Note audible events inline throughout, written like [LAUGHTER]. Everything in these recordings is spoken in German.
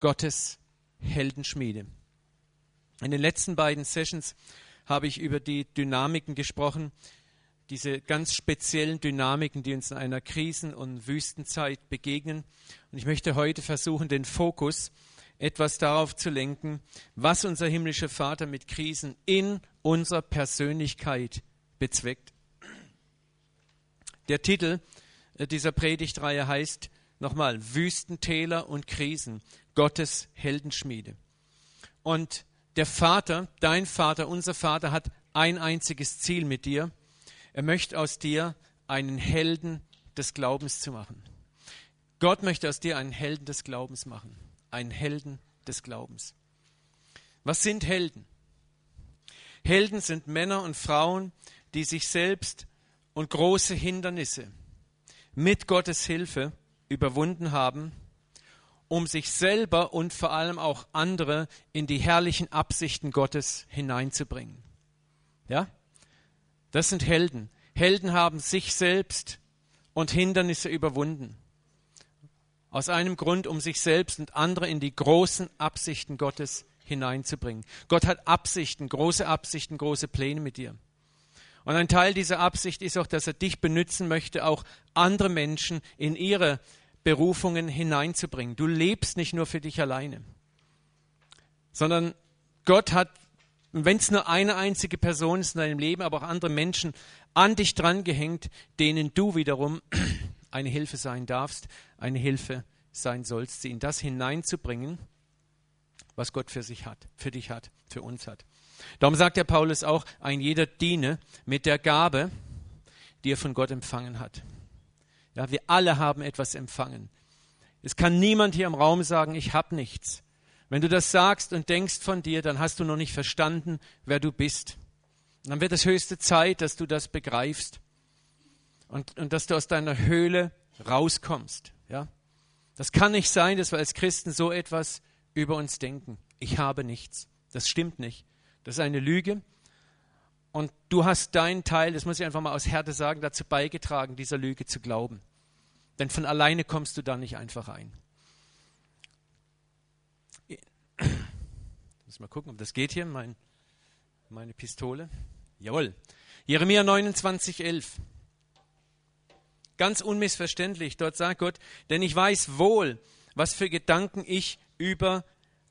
Gottes Heldenschmiede. In den letzten beiden Sessions habe ich über die Dynamiken gesprochen, diese ganz speziellen Dynamiken, die uns in einer Krisen- und Wüstenzeit begegnen. Und ich möchte heute versuchen, den Fokus etwas darauf zu lenken, was unser himmlischer Vater mit Krisen in unserer Persönlichkeit bezweckt. Der Titel dieser Predigtreihe heißt nochmal Wüstentäler und Krisen, Gottes Heldenschmiede. Und der Vater, dein Vater, unser Vater hat ein einziges Ziel mit dir. Er möchte aus dir einen Helden des Glaubens zu machen. Gott möchte aus dir einen Helden des Glaubens machen. Einen Helden des Glaubens. Was sind Helden? Helden sind Männer und Frauen, die sich selbst und große Hindernisse mit Gottes Hilfe überwunden haben, um sich selber und vor allem auch andere in die herrlichen Absichten Gottes hineinzubringen. Ja? Das sind Helden. Helden haben sich selbst und Hindernisse überwunden. Aus einem Grund, um sich selbst und andere in die großen Absichten Gottes hineinzubringen. Gott hat Absichten, große Absichten, große Pläne mit dir. Und ein Teil dieser Absicht ist auch, dass er dich benutzen möchte, auch andere Menschen in ihre Berufungen hineinzubringen. Du lebst nicht nur für dich alleine, sondern Gott hat, wenn es nur eine einzige Person ist in deinem Leben, aber auch andere Menschen an dich drangehängt, denen du wiederum [CLEARS THROAT] eine Hilfe sein darfst, eine Hilfe sein sollst, sie in das hineinzubringen, was Gott für sich hat, für dich hat, für uns hat. Darum sagt der Paulus auch, ein jeder diene mit der Gabe, die er von Gott empfangen hat. Ja, wir alle haben etwas empfangen. Es kann niemand hier im Raum sagen, ich habe nichts. Wenn du das sagst und denkst von dir, dann hast du noch nicht verstanden, wer du bist. Und dann wird es höchste Zeit, dass du das begreifst und, und dass du aus deiner Höhle rauskommst. Ja? Das kann nicht sein, dass wir als Christen so etwas über uns denken. Ich habe nichts. Das stimmt nicht. Das ist eine Lüge. Und du hast deinen Teil, das muss ich einfach mal aus Härte sagen, dazu beigetragen, dieser Lüge zu glauben. Denn von alleine kommst du da nicht einfach ein. Ich muss mal gucken, ob das geht hier, mein, meine Pistole. Jawohl. Jeremia 29, 11. Ganz unmissverständlich, dort sagt Gott, denn ich weiß wohl, was für Gedanken ich über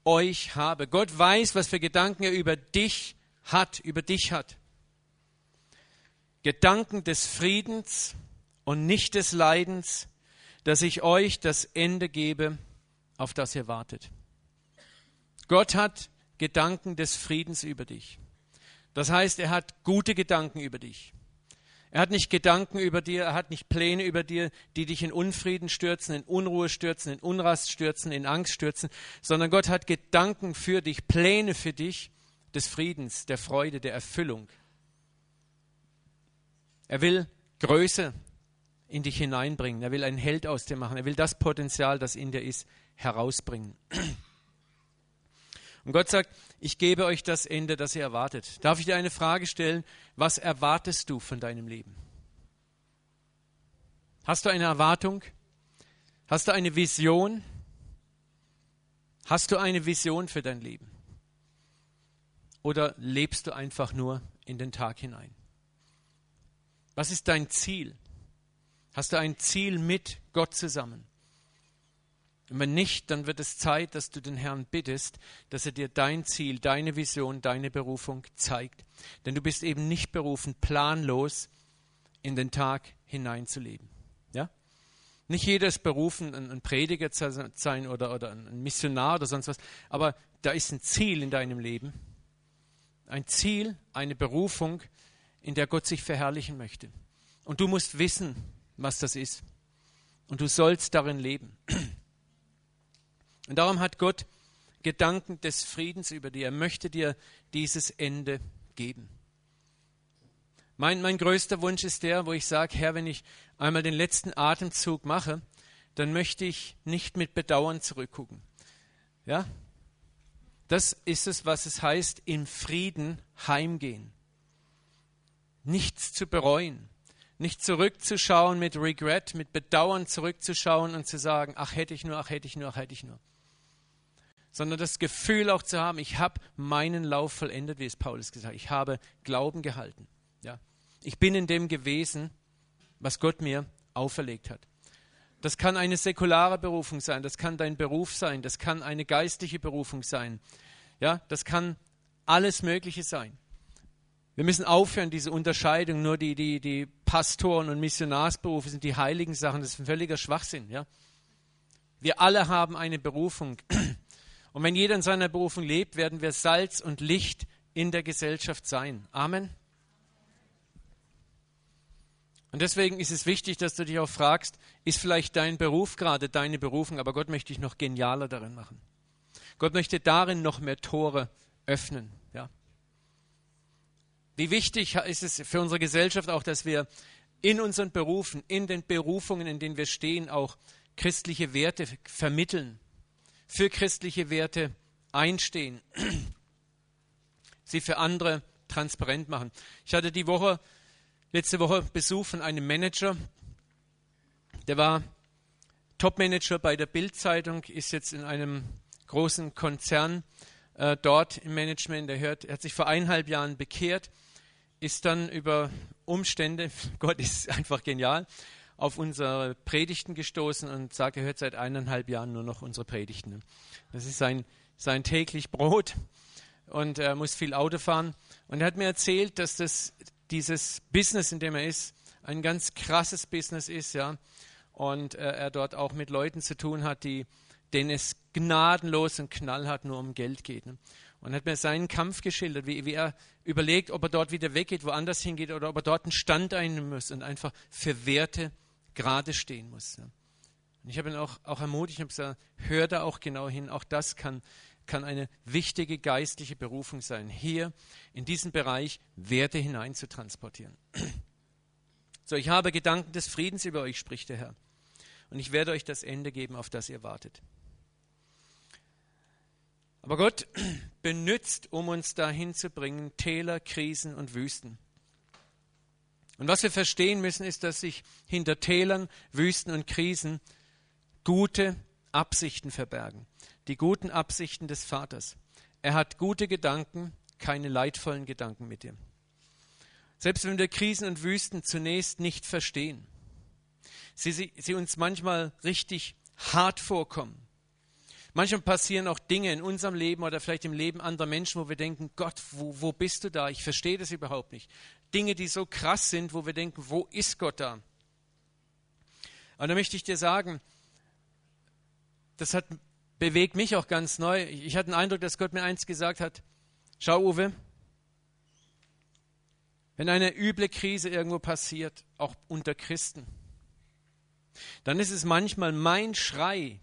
euch habe. Gott weiß, was für Gedanken er über dich hat, über dich hat. Gedanken des Friedens und nicht des Leidens, dass ich euch das Ende gebe, auf das ihr wartet. Gott hat Gedanken des Friedens über dich. Das heißt, er hat gute Gedanken über dich. Er hat nicht Gedanken über dir, er hat nicht Pläne über dir, die dich in Unfrieden stürzen, in Unruhe stürzen, in Unrast stürzen, in Angst stürzen, sondern Gott hat Gedanken für dich, Pläne für dich des Friedens, der Freude, der Erfüllung. Er will Größe in dich hineinbringen, er will einen Held aus dir machen, er will das Potenzial, das in dir ist, herausbringen. Und Gott sagt, ich gebe euch das Ende, das ihr erwartet. Darf ich dir eine Frage stellen? Was erwartest du von deinem Leben? Hast du eine Erwartung? Hast du eine Vision? Hast du eine Vision für dein Leben? Oder lebst du einfach nur in den Tag hinein? Was ist dein Ziel? Hast du ein Ziel mit Gott zusammen? Und wenn nicht, dann wird es Zeit, dass du den Herrn bittest, dass er dir dein Ziel, deine Vision, deine Berufung zeigt. Denn du bist eben nicht berufen, planlos in den Tag hineinzuleben. Ja? Nicht jeder ist berufen, ein Prediger zu sein oder, oder ein Missionar oder sonst was, aber da ist ein Ziel in deinem Leben. Ein Ziel, eine Berufung, in der Gott sich verherrlichen möchte. Und du musst wissen, was das ist. Und du sollst darin leben. Und darum hat Gott Gedanken des Friedens über dir. Er möchte dir dieses Ende geben. Mein, mein größter Wunsch ist der, wo ich sage, Herr, wenn ich einmal den letzten Atemzug mache, dann möchte ich nicht mit Bedauern zurückgucken. Ja? Das ist es, was es heißt, in Frieden heimgehen. Nichts zu bereuen. Nicht zurückzuschauen mit Regret, mit Bedauern zurückzuschauen und zu sagen, ach hätte ich nur, ach hätte ich nur, ach hätte ich nur sondern das Gefühl auch zu haben, ich habe meinen Lauf vollendet, wie es Paulus gesagt hat. Ich habe Glauben gehalten. Ja. Ich bin in dem gewesen, was Gott mir auferlegt hat. Das kann eine säkulare Berufung sein, das kann dein Beruf sein, das kann eine geistliche Berufung sein. Ja, das kann alles Mögliche sein. Wir müssen aufhören, diese Unterscheidung, nur die, die, die Pastoren und Missionarsberufe sind die heiligen Sachen, das ist ein völliger Schwachsinn. Ja? Wir alle haben eine Berufung. Und wenn jeder in seiner Berufung lebt, werden wir Salz und Licht in der Gesellschaft sein. Amen. Und deswegen ist es wichtig, dass du dich auch fragst, ist vielleicht dein Beruf gerade deine Berufung, aber Gott möchte dich noch genialer darin machen. Gott möchte darin noch mehr Tore öffnen. Wie wichtig ist es für unsere Gesellschaft auch, dass wir in unseren Berufen, in den Berufungen, in denen wir stehen, auch christliche Werte vermitteln, für christliche Werte einstehen, sie für andere transparent machen. Ich hatte die Woche letzte Woche Besuch von einem Manager. Der war Topmanager bei der Bild-Zeitung, ist jetzt in einem großen Konzern äh, dort im Management. Er, hört, er hat sich vor eineinhalb Jahren bekehrt, ist dann über Umstände, [LAUGHS] Gott ist einfach genial, auf unsere Predigten gestoßen und sagt, er hört seit eineinhalb Jahren nur noch unsere Predigten. Das ist sein, sein täglich Brot und er muss viel Auto fahren. Und er hat mir erzählt, dass das dieses Business, in dem er ist, ein ganz krasses Business ist, ja, und äh, er dort auch mit Leuten zu tun hat, die, denen es gnadenlos und knallhart nur um Geld geht. Ne? Und hat mir seinen Kampf geschildert, wie, wie, er überlegt, ob er dort wieder weggeht, woanders hingeht oder ob er dort einen Stand einnehmen muss und einfach für Werte gerade stehen muss. Ja. Und ich habe ihn auch, auch ermutigt, ich habe gesagt, hör da auch genau hin, auch das kann kann eine wichtige geistliche Berufung sein, hier in diesen Bereich Werte hineinzutransportieren. [CLEARS THROAT] So, ich habe Gedanken des Friedens über euch, spricht der Herr. Und ich werde euch das Ende geben, auf das ihr wartet. Aber Gott [CLEARS THROAT] benützt, um uns dahin zu bringen, Täler, Krisen und Wüsten. Und was wir verstehen müssen, ist, dass sich hinter Tälern, Wüsten und Krisen gute Absichten verbergen die guten Absichten des Vaters. Er hat gute Gedanken, keine leidvollen Gedanken mit dir. Selbst wenn wir Krisen und Wüsten zunächst nicht verstehen, sie, sie, sie uns manchmal richtig hart vorkommen. Manchmal passieren auch Dinge in unserem Leben oder vielleicht im Leben anderer Menschen, wo wir denken, Gott, wo, wo bist du da? Ich verstehe das überhaupt nicht. Dinge, die so krass sind, wo wir denken, wo ist Gott da? Und da möchte ich dir sagen, das hat bewegt mich auch ganz neu. Ich hatte den Eindruck, dass Gott mir eins gesagt hat. Schau, Uwe, wenn eine üble Krise irgendwo passiert, auch unter Christen, dann ist es manchmal mein Schrei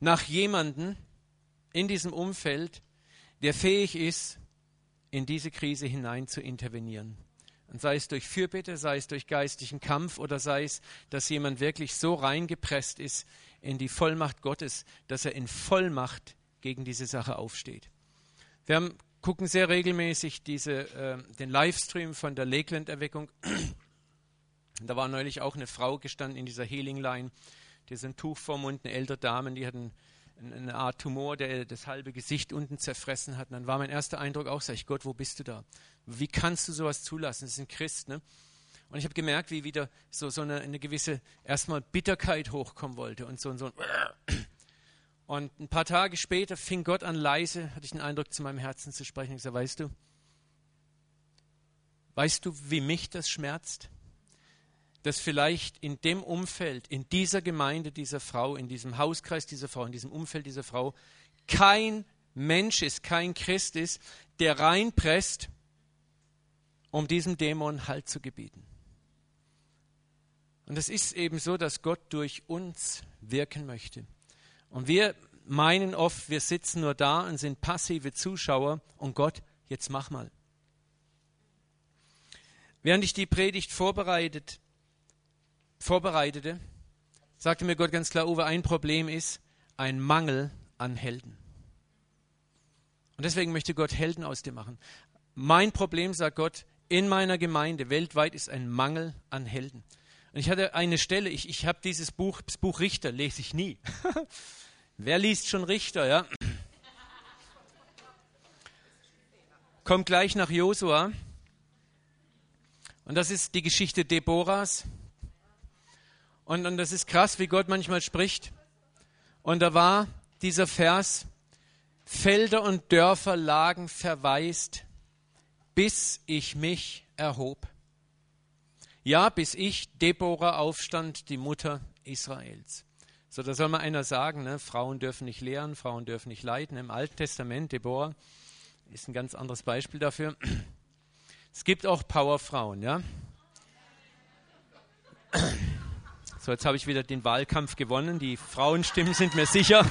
nach jemandem in diesem Umfeld, der fähig ist, in diese Krise hinein zu intervenieren. Und sei es durch Fürbitte, sei es durch geistlichen Kampf oder sei es, dass jemand wirklich so reingepresst ist in die Vollmacht Gottes, dass er in Vollmacht gegen diese Sache aufsteht. Wir haben, gucken sehr regelmäßig diese, äh, den Livestream von der Lakeland-Erweckung. Da war neulich auch eine Frau gestanden in dieser Healing Line, die ein Tuch vor Mund, eine ältere Dame, die hat ein, eine Art Tumor, der das halbe Gesicht unten zerfressen hat. Und dann war mein erster Eindruck auch, sag ich, Gott, wo bist du da? Wie kannst du sowas zulassen? Das ist ein Christ, ne? Und ich habe gemerkt, wie wieder so, so eine, eine, gewisse erstmal Bitterkeit hochkommen wollte und so und so. [CLEARS THROAT] Und ein paar Tage später fing Gott an leise, hatte ich den Eindruck, zu meinem Herzen zu sprechen. Ich sagte, weißt du, weißt du, wie mich das schmerzt? Dass vielleicht in dem Umfeld, in dieser Gemeinde dieser Frau, in diesem Hauskreis dieser Frau, in diesem Umfeld dieser Frau, kein Mensch ist, kein Christ ist, der reinpresst, um diesem Dämon Halt zu gebieten. Und es ist eben so, dass Gott durch uns wirken möchte. Und wir meinen oft, wir sitzen nur da und sind passive Zuschauer und Gott, jetzt mach mal. Während ich die Predigt vorbereitet, vorbereitete, sagte mir Gott ganz klar, Uwe, ein Problem ist ein Mangel an Helden. Und deswegen möchte Gott Helden aus dir machen. Mein Problem, sagt Gott, in meiner Gemeinde weltweit ist ein Mangel an Helden. Und ich hatte eine Stelle, ich, ich habe dieses Buch, das Buch Richter lese ich nie. [LAUGHS] Wer liest schon Richter, ja? Kommt gleich nach Josua. Und das ist die Geschichte Deborahs, und, und das ist krass, wie Gott manchmal spricht. Und da war dieser Vers, Felder und Dörfer lagen verwaist, bis ich mich erhob. Ja, bis ich, Deborah, aufstand, die Mutter Israels. So, da soll mal einer sagen, ne, Frauen dürfen nicht lehren, Frauen dürfen nicht leiten. Im Alten Testament, Deborah ist ein ganz anderes Beispiel dafür. Es gibt auch Powerfrauen, ja. So, jetzt habe ich wieder den Wahlkampf gewonnen. Die Frauenstimmen sind mir sicher.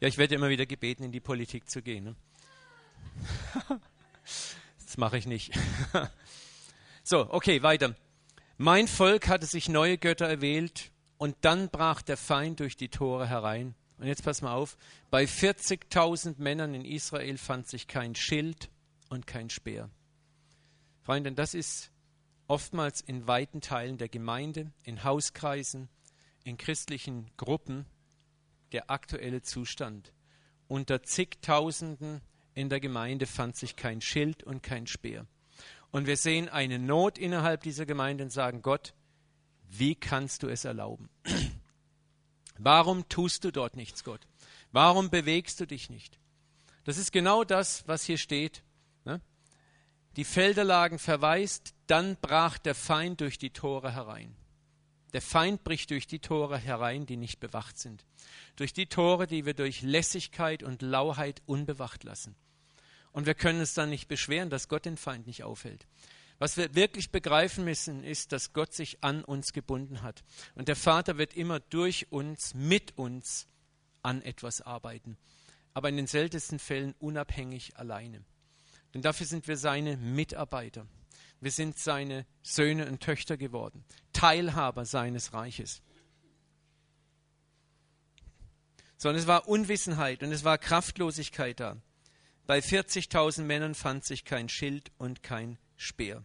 ja, ich werde immer wieder gebeten, in die Politik zu gehen. Ne? Das mache ich nicht. so, okay, weiter. Mein Volk hatte sich neue Götter erwählt und dann brach der Feind durch die Tore herein. Und jetzt pass mal auf, bei 40.000 Männern in Israel fand sich kein Schild und kein Speer. Freunde, das ist oftmals in weiten Teilen der Gemeinde, in Hauskreisen, in christlichen Gruppen der aktuelle Zustand. Unter zigtausenden in der Gemeinde fand sich kein Schild und kein Speer. Und wir sehen eine Not innerhalb dieser Gemeinde und sagen, Gott, wie kannst du es erlauben? [CLEARS THROAT] Warum tust du dort nichts, Gott? Warum bewegst du dich nicht? Das ist genau das, was hier steht. Die Felder lagen verwaist, dann brach der Feind durch die Tore herein. Der Feind bricht durch die Tore herein, die nicht bewacht sind. Durch die Tore, die wir durch Lässigkeit und Lauheit unbewacht lassen. Und wir können uns dann nicht beschweren, dass Gott den Feind nicht aufhält. Was wir wirklich begreifen müssen, ist, dass Gott sich an uns gebunden hat. Und der Vater wird immer durch uns, mit uns an etwas arbeiten. Aber in den seltensten Fällen unabhängig alleine. Denn dafür sind wir seine Mitarbeiter. Wir sind seine Söhne und Töchter geworden, Teilhaber seines Reiches. Sondern es war Unwissenheit und es war Kraftlosigkeit da. Bei 40.000 Männern fand sich kein Schild und kein Speer.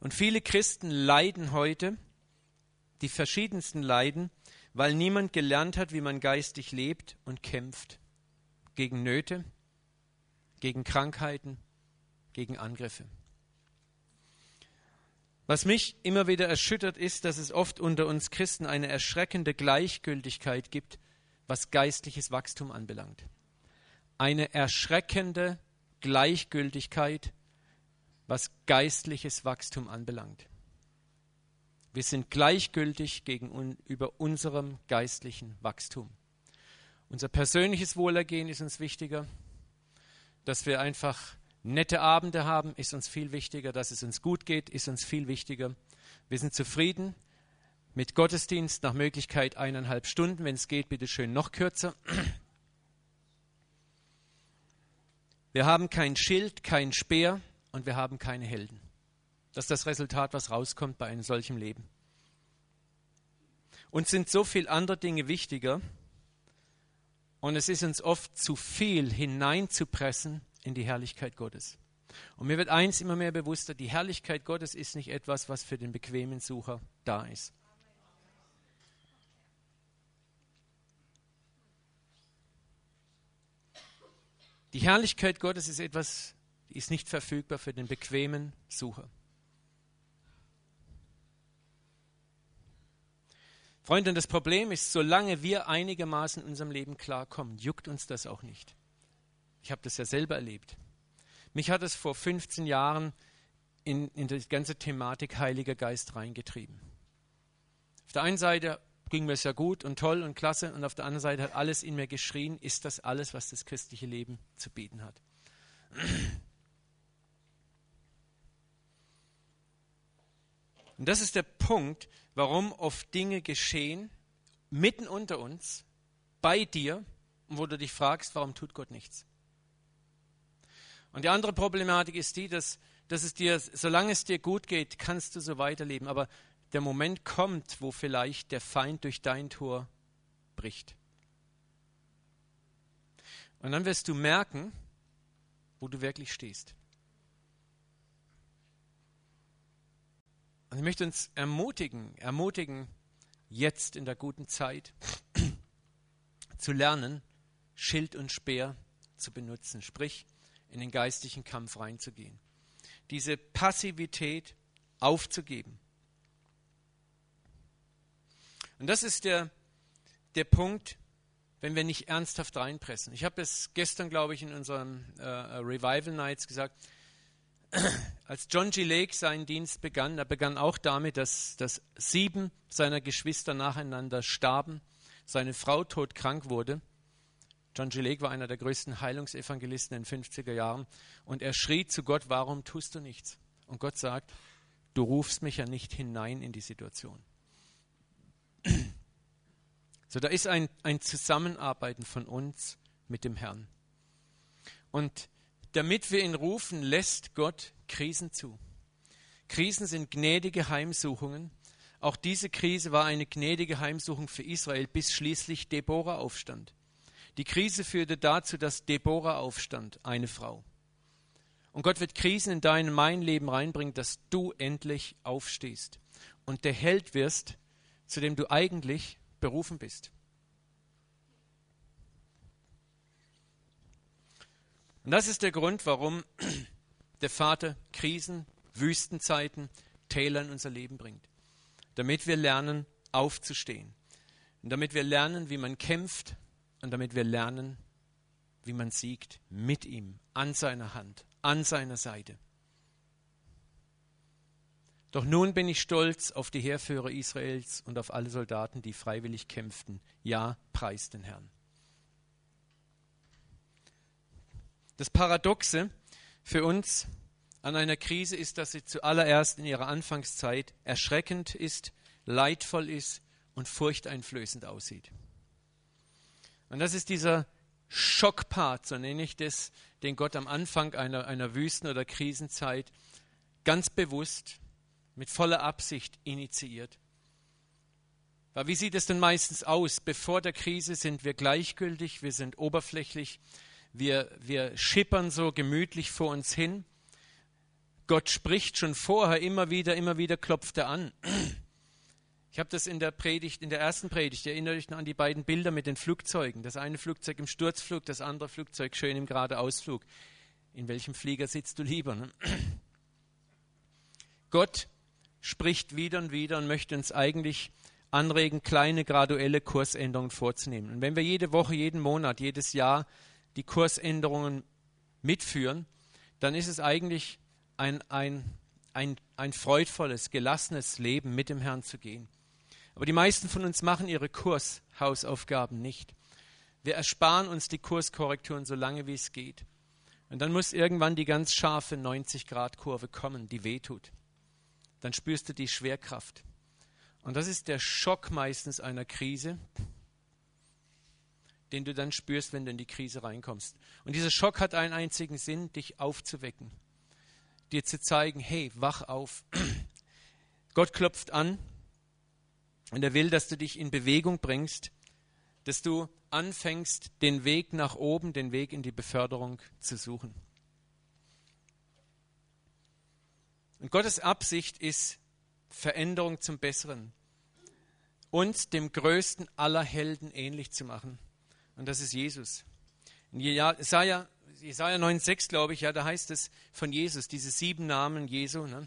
Und viele Christen leiden heute, die verschiedensten leiden, weil niemand gelernt hat, wie man geistig lebt und kämpft. Gegen Nöte, gegen Krankheiten, gegen Angriffe. Was mich immer wieder erschüttert, ist, dass es oft unter uns Christen eine erschreckende Gleichgültigkeit gibt, was geistliches Wachstum anbelangt. Eine erschreckende Gleichgültigkeit, was geistliches Wachstum anbelangt. Wir sind gleichgültig gegenüber unserem geistlichen Wachstum. Unser persönliches Wohlergehen ist uns wichtiger, dass wir einfach Nette Abende haben ist uns viel wichtiger, dass es uns gut geht, ist uns viel wichtiger. Wir sind zufrieden mit Gottesdienst, nach Möglichkeit eineinhalb Stunden, wenn es geht, bitte schön noch kürzer. Wir haben kein Schild, kein Speer und wir haben keine Helden. Das ist das Resultat, was rauskommt bei einem solchen Leben. Uns sind so viele andere Dinge wichtiger und es ist uns oft zu viel hineinzupressen in die Herrlichkeit Gottes. Und mir wird eins immer mehr bewusster, die Herrlichkeit Gottes ist nicht etwas, was für den bequemen Sucher da ist. Die Herrlichkeit Gottes ist etwas, die ist nicht verfügbar für den bequemen Sucher. Freunde, das Problem ist, solange wir einigermaßen in unserem Leben klarkommen, juckt uns das auch nicht. Ich habe das ja selber erlebt. Mich hat es vor 15 Jahren in, in die ganze Thematik Heiliger Geist reingetrieben. Auf der einen Seite ging mir es ja gut und toll und klasse und auf der anderen Seite hat alles in mir geschrien, ist das alles, was das christliche Leben zu bieten hat. Und das ist der Punkt, warum oft Dinge geschehen, mitten unter uns, bei dir, wo du dich fragst, warum tut Gott nichts? Und die andere Problematik ist die, dass, dass es dir, solange es dir gut geht, kannst du so weiterleben. Aber der Moment kommt, wo vielleicht der Feind durch dein Tor bricht. Und dann wirst du merken, wo du wirklich stehst. Und ich möchte uns ermutigen, ermutigen, jetzt in der guten Zeit [CLEARS THROAT] zu lernen, Schild und Speer zu benutzen, sprich in den geistlichen Kampf reinzugehen. Diese Passivität aufzugeben. Und das ist der, der Punkt, wenn wir nicht ernsthaft reinpressen. Ich habe es gestern, glaube ich, in unserem äh, Revival Nights gesagt, als John G. Lake seinen Dienst begann, er begann auch damit, dass, dass sieben seiner Geschwister nacheinander starben, seine Frau todkrank wurde. John G. Lake war einer der größten Heilungsevangelisten in den 50er Jahren und er schrie zu Gott, warum tust du nichts? Und Gott sagt, du rufst mich ja nicht hinein in die Situation. So, da ist ein, ein Zusammenarbeiten von uns mit dem Herrn. Und damit wir ihn rufen, lässt Gott Krisen zu. Krisen sind gnädige Heimsuchungen. Auch diese Krise war eine gnädige Heimsuchung für Israel, bis schließlich Deborah aufstand. Die Krise führte dazu, dass Deborah aufstand, eine Frau. Und Gott wird Krisen in dein mein Leben reinbringen, dass du endlich aufstehst und der Held wirst, zu dem du eigentlich berufen bist. Und das ist der Grund, warum [CLEARS THROAT] der Vater Krisen, Wüstenzeiten, Täler in unser Leben bringt. Damit wir lernen, aufzustehen. Und damit wir lernen, wie man kämpft und damit wir lernen, wie man siegt mit ihm, an seiner Hand, an seiner Seite. Doch nun bin ich stolz auf die Heerführer Israels und auf alle Soldaten, die freiwillig kämpften. Ja, preis den Herrn. Das Paradoxe für uns an einer Krise ist, dass sie zuallererst in ihrer Anfangszeit erschreckend ist, leidvoll ist und furchteinflößend aussieht. Und das ist dieser Schockpart, so nenne ich das, den Gott am Anfang einer, einer Wüsten- oder Krisenzeit ganz bewusst mit voller Absicht initiiert. Weil wie sieht es denn meistens aus? Bevor der Krise sind wir gleichgültig, wir sind oberflächlich, wir, wir schippern so gemütlich vor uns hin. Gott spricht schon vorher immer wieder, immer wieder klopft er an. Ich habe das in der Predigt, in der ersten Predigt, erinnere dich noch an die beiden Bilder mit den Flugzeugen. Das eine Flugzeug im Sturzflug, das andere Flugzeug schön im Geradeausflug. In welchem Flieger sitzt du lieber? Ne? Gott spricht wieder und wieder und möchte uns eigentlich anregen, kleine graduelle Kursänderungen vorzunehmen. Und wenn wir jede Woche, jeden Monat, jedes Jahr die Kursänderungen mitführen, dann ist es eigentlich ein, ein, ein, ein freudvolles, gelassenes Leben mit dem Herrn zu gehen. Aber die meisten von uns machen ihre Kurshausaufgaben nicht. Wir ersparen uns die Kurskorrekturen so lange wie es geht. Und dann muss irgendwann die ganz scharfe 90-Grad-Kurve kommen, die wehtut dann spürst du die Schwerkraft. Und das ist der Schock meistens einer Krise, den du dann spürst, wenn du in die Krise reinkommst. Und dieser Schock hat einen einzigen Sinn, dich aufzuwecken, dir zu zeigen, hey, wach auf. [CLEARS THROAT] Gott klopft an und er will, dass du dich in Bewegung bringst, dass du anfängst, den Weg nach oben, den Weg in die Beförderung zu suchen. Und Gottes Absicht ist Veränderung zum Besseren. Uns dem größten aller Helden ähnlich zu machen. Und das ist Jesus. In Jesaja, Jesaja 9,6, glaube ich, ja, da heißt es von Jesus, diese sieben Namen Jesu. Ne?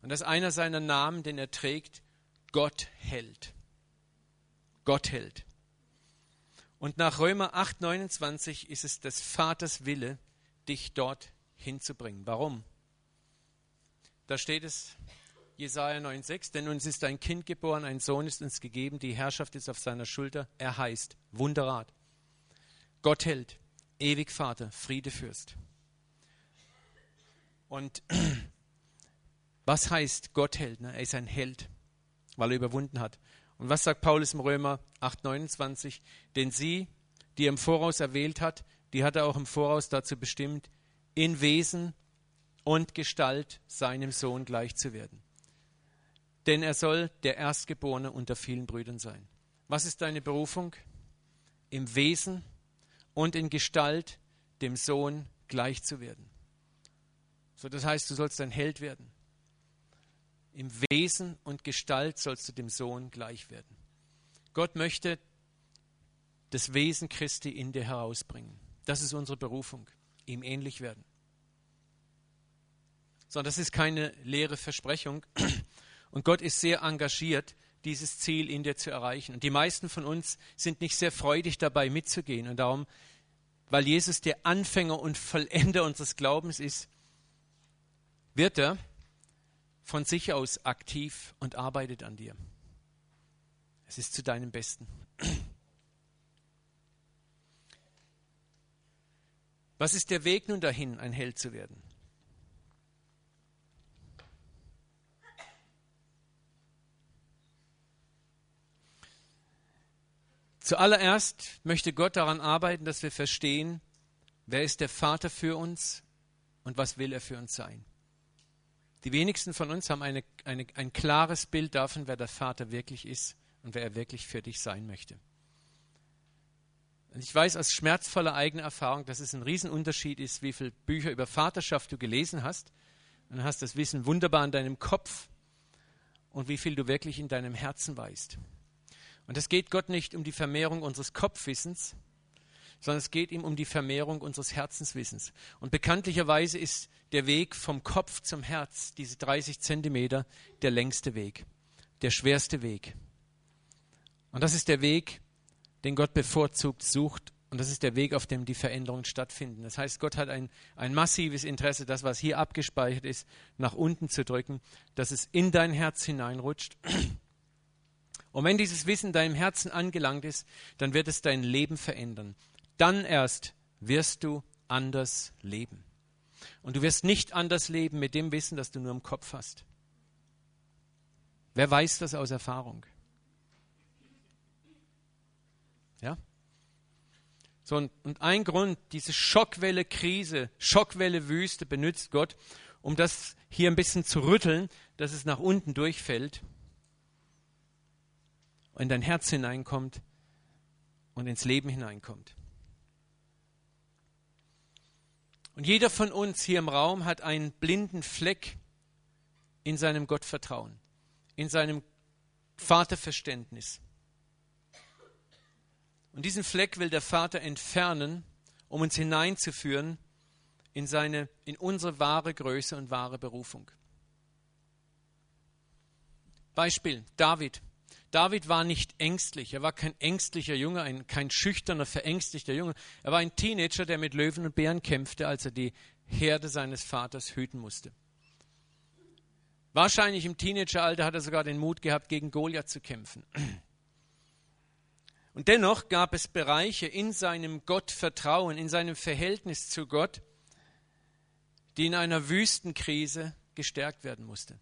Und das ist einer seiner Namen, den er trägt, Gott hält. Gott hält. Und nach Römer 8,29 ist es des Vaters Wille, dich dort hinzubringen. Warum? Da steht es, Jesaja 9,6, denn uns ist ein Kind geboren, ein Sohn ist uns gegeben, die Herrschaft ist auf seiner Schulter. Er heißt Wunderrat, Gott hält, ewig Vater, Friedefürst. Und [CLEARS THROAT] was heißt Gott hält? Ne? Er ist ein Held, weil er überwunden hat. Und was sagt Paulus im Römer 8,29? Denn sie, die er im Voraus erwählt hat, die hat er auch im Voraus dazu bestimmt, in Wesen und Gestalt seinem Sohn gleich zu werden. Denn er soll der Erstgeborene unter vielen Brüdern sein. Was ist deine Berufung? Im Wesen und in Gestalt dem Sohn gleich zu werden. So, das heißt, du sollst ein Held werden. Im Wesen und Gestalt sollst du dem Sohn gleich werden. Gott möchte das Wesen Christi in dir herausbringen. Das ist unsere Berufung, ihm ähnlich werden. Sondern das ist keine leere Versprechung. Und Gott ist sehr engagiert, dieses Ziel in dir zu erreichen. Und die meisten von uns sind nicht sehr freudig dabei mitzugehen. Und darum, weil Jesus der Anfänger und Vollender unseres Glaubens ist, wird er von sich aus aktiv und arbeitet an dir. Es ist zu deinem Besten. Was ist der Weg nun dahin, ein Held zu werden? Zuallererst möchte Gott daran arbeiten, dass wir verstehen, wer ist der Vater für uns und was will er für uns sein. Die wenigsten von uns haben eine, eine, ein klares Bild davon, wer der Vater wirklich ist und wer er wirklich für dich sein möchte. Und ich weiß aus schmerzvoller eigener Erfahrung, dass es ein Riesenunterschied ist, wie viele Bücher über Vaterschaft du gelesen hast. Und hast das Wissen wunderbar in deinem Kopf und wie viel du wirklich in deinem Herzen weißt. Und es geht Gott nicht um die Vermehrung unseres Kopfwissens, sondern es geht ihm um die Vermehrung unseres Herzenswissens. Und bekanntlicherweise ist der Weg vom Kopf zum Herz, diese 30 Zentimeter, der längste Weg, der schwerste Weg. Und das ist der Weg, den Gott bevorzugt sucht. Und das ist der Weg, auf dem die Veränderungen stattfinden. Das heißt, Gott hat ein, ein massives Interesse, das, was hier abgespeichert ist, nach unten zu drücken, dass es in dein Herz hineinrutscht und wenn dieses Wissen deinem Herzen angelangt ist, dann wird es dein Leben verändern. Dann erst wirst du anders leben. Und du wirst nicht anders leben mit dem Wissen, das du nur im Kopf hast. Wer weiß das aus Erfahrung? Ja? So, und, und ein Grund, diese Schockwelle Krise, Schockwelle Wüste benutzt Gott, um das hier ein bisschen zu rütteln, dass es nach unten durchfällt in dein Herz hineinkommt und ins Leben hineinkommt. Und jeder von uns hier im Raum hat einen blinden Fleck in seinem Gottvertrauen, in seinem Vaterverständnis. Und diesen Fleck will der Vater entfernen, um uns hineinzuführen in, seine, in unsere wahre Größe und wahre Berufung. Beispiel David. David war nicht ängstlich. Er war kein ängstlicher Junge, ein, kein schüchterner, verängstigter Junge. Er war ein Teenager, der mit Löwen und Bären kämpfte, als er die Herde seines Vaters hüten musste. Wahrscheinlich im Teenageralter hat er sogar den Mut gehabt, gegen Goliath zu kämpfen. Und dennoch gab es Bereiche in seinem Gottvertrauen, in seinem Verhältnis zu Gott, die in einer Wüstenkrise gestärkt werden musste.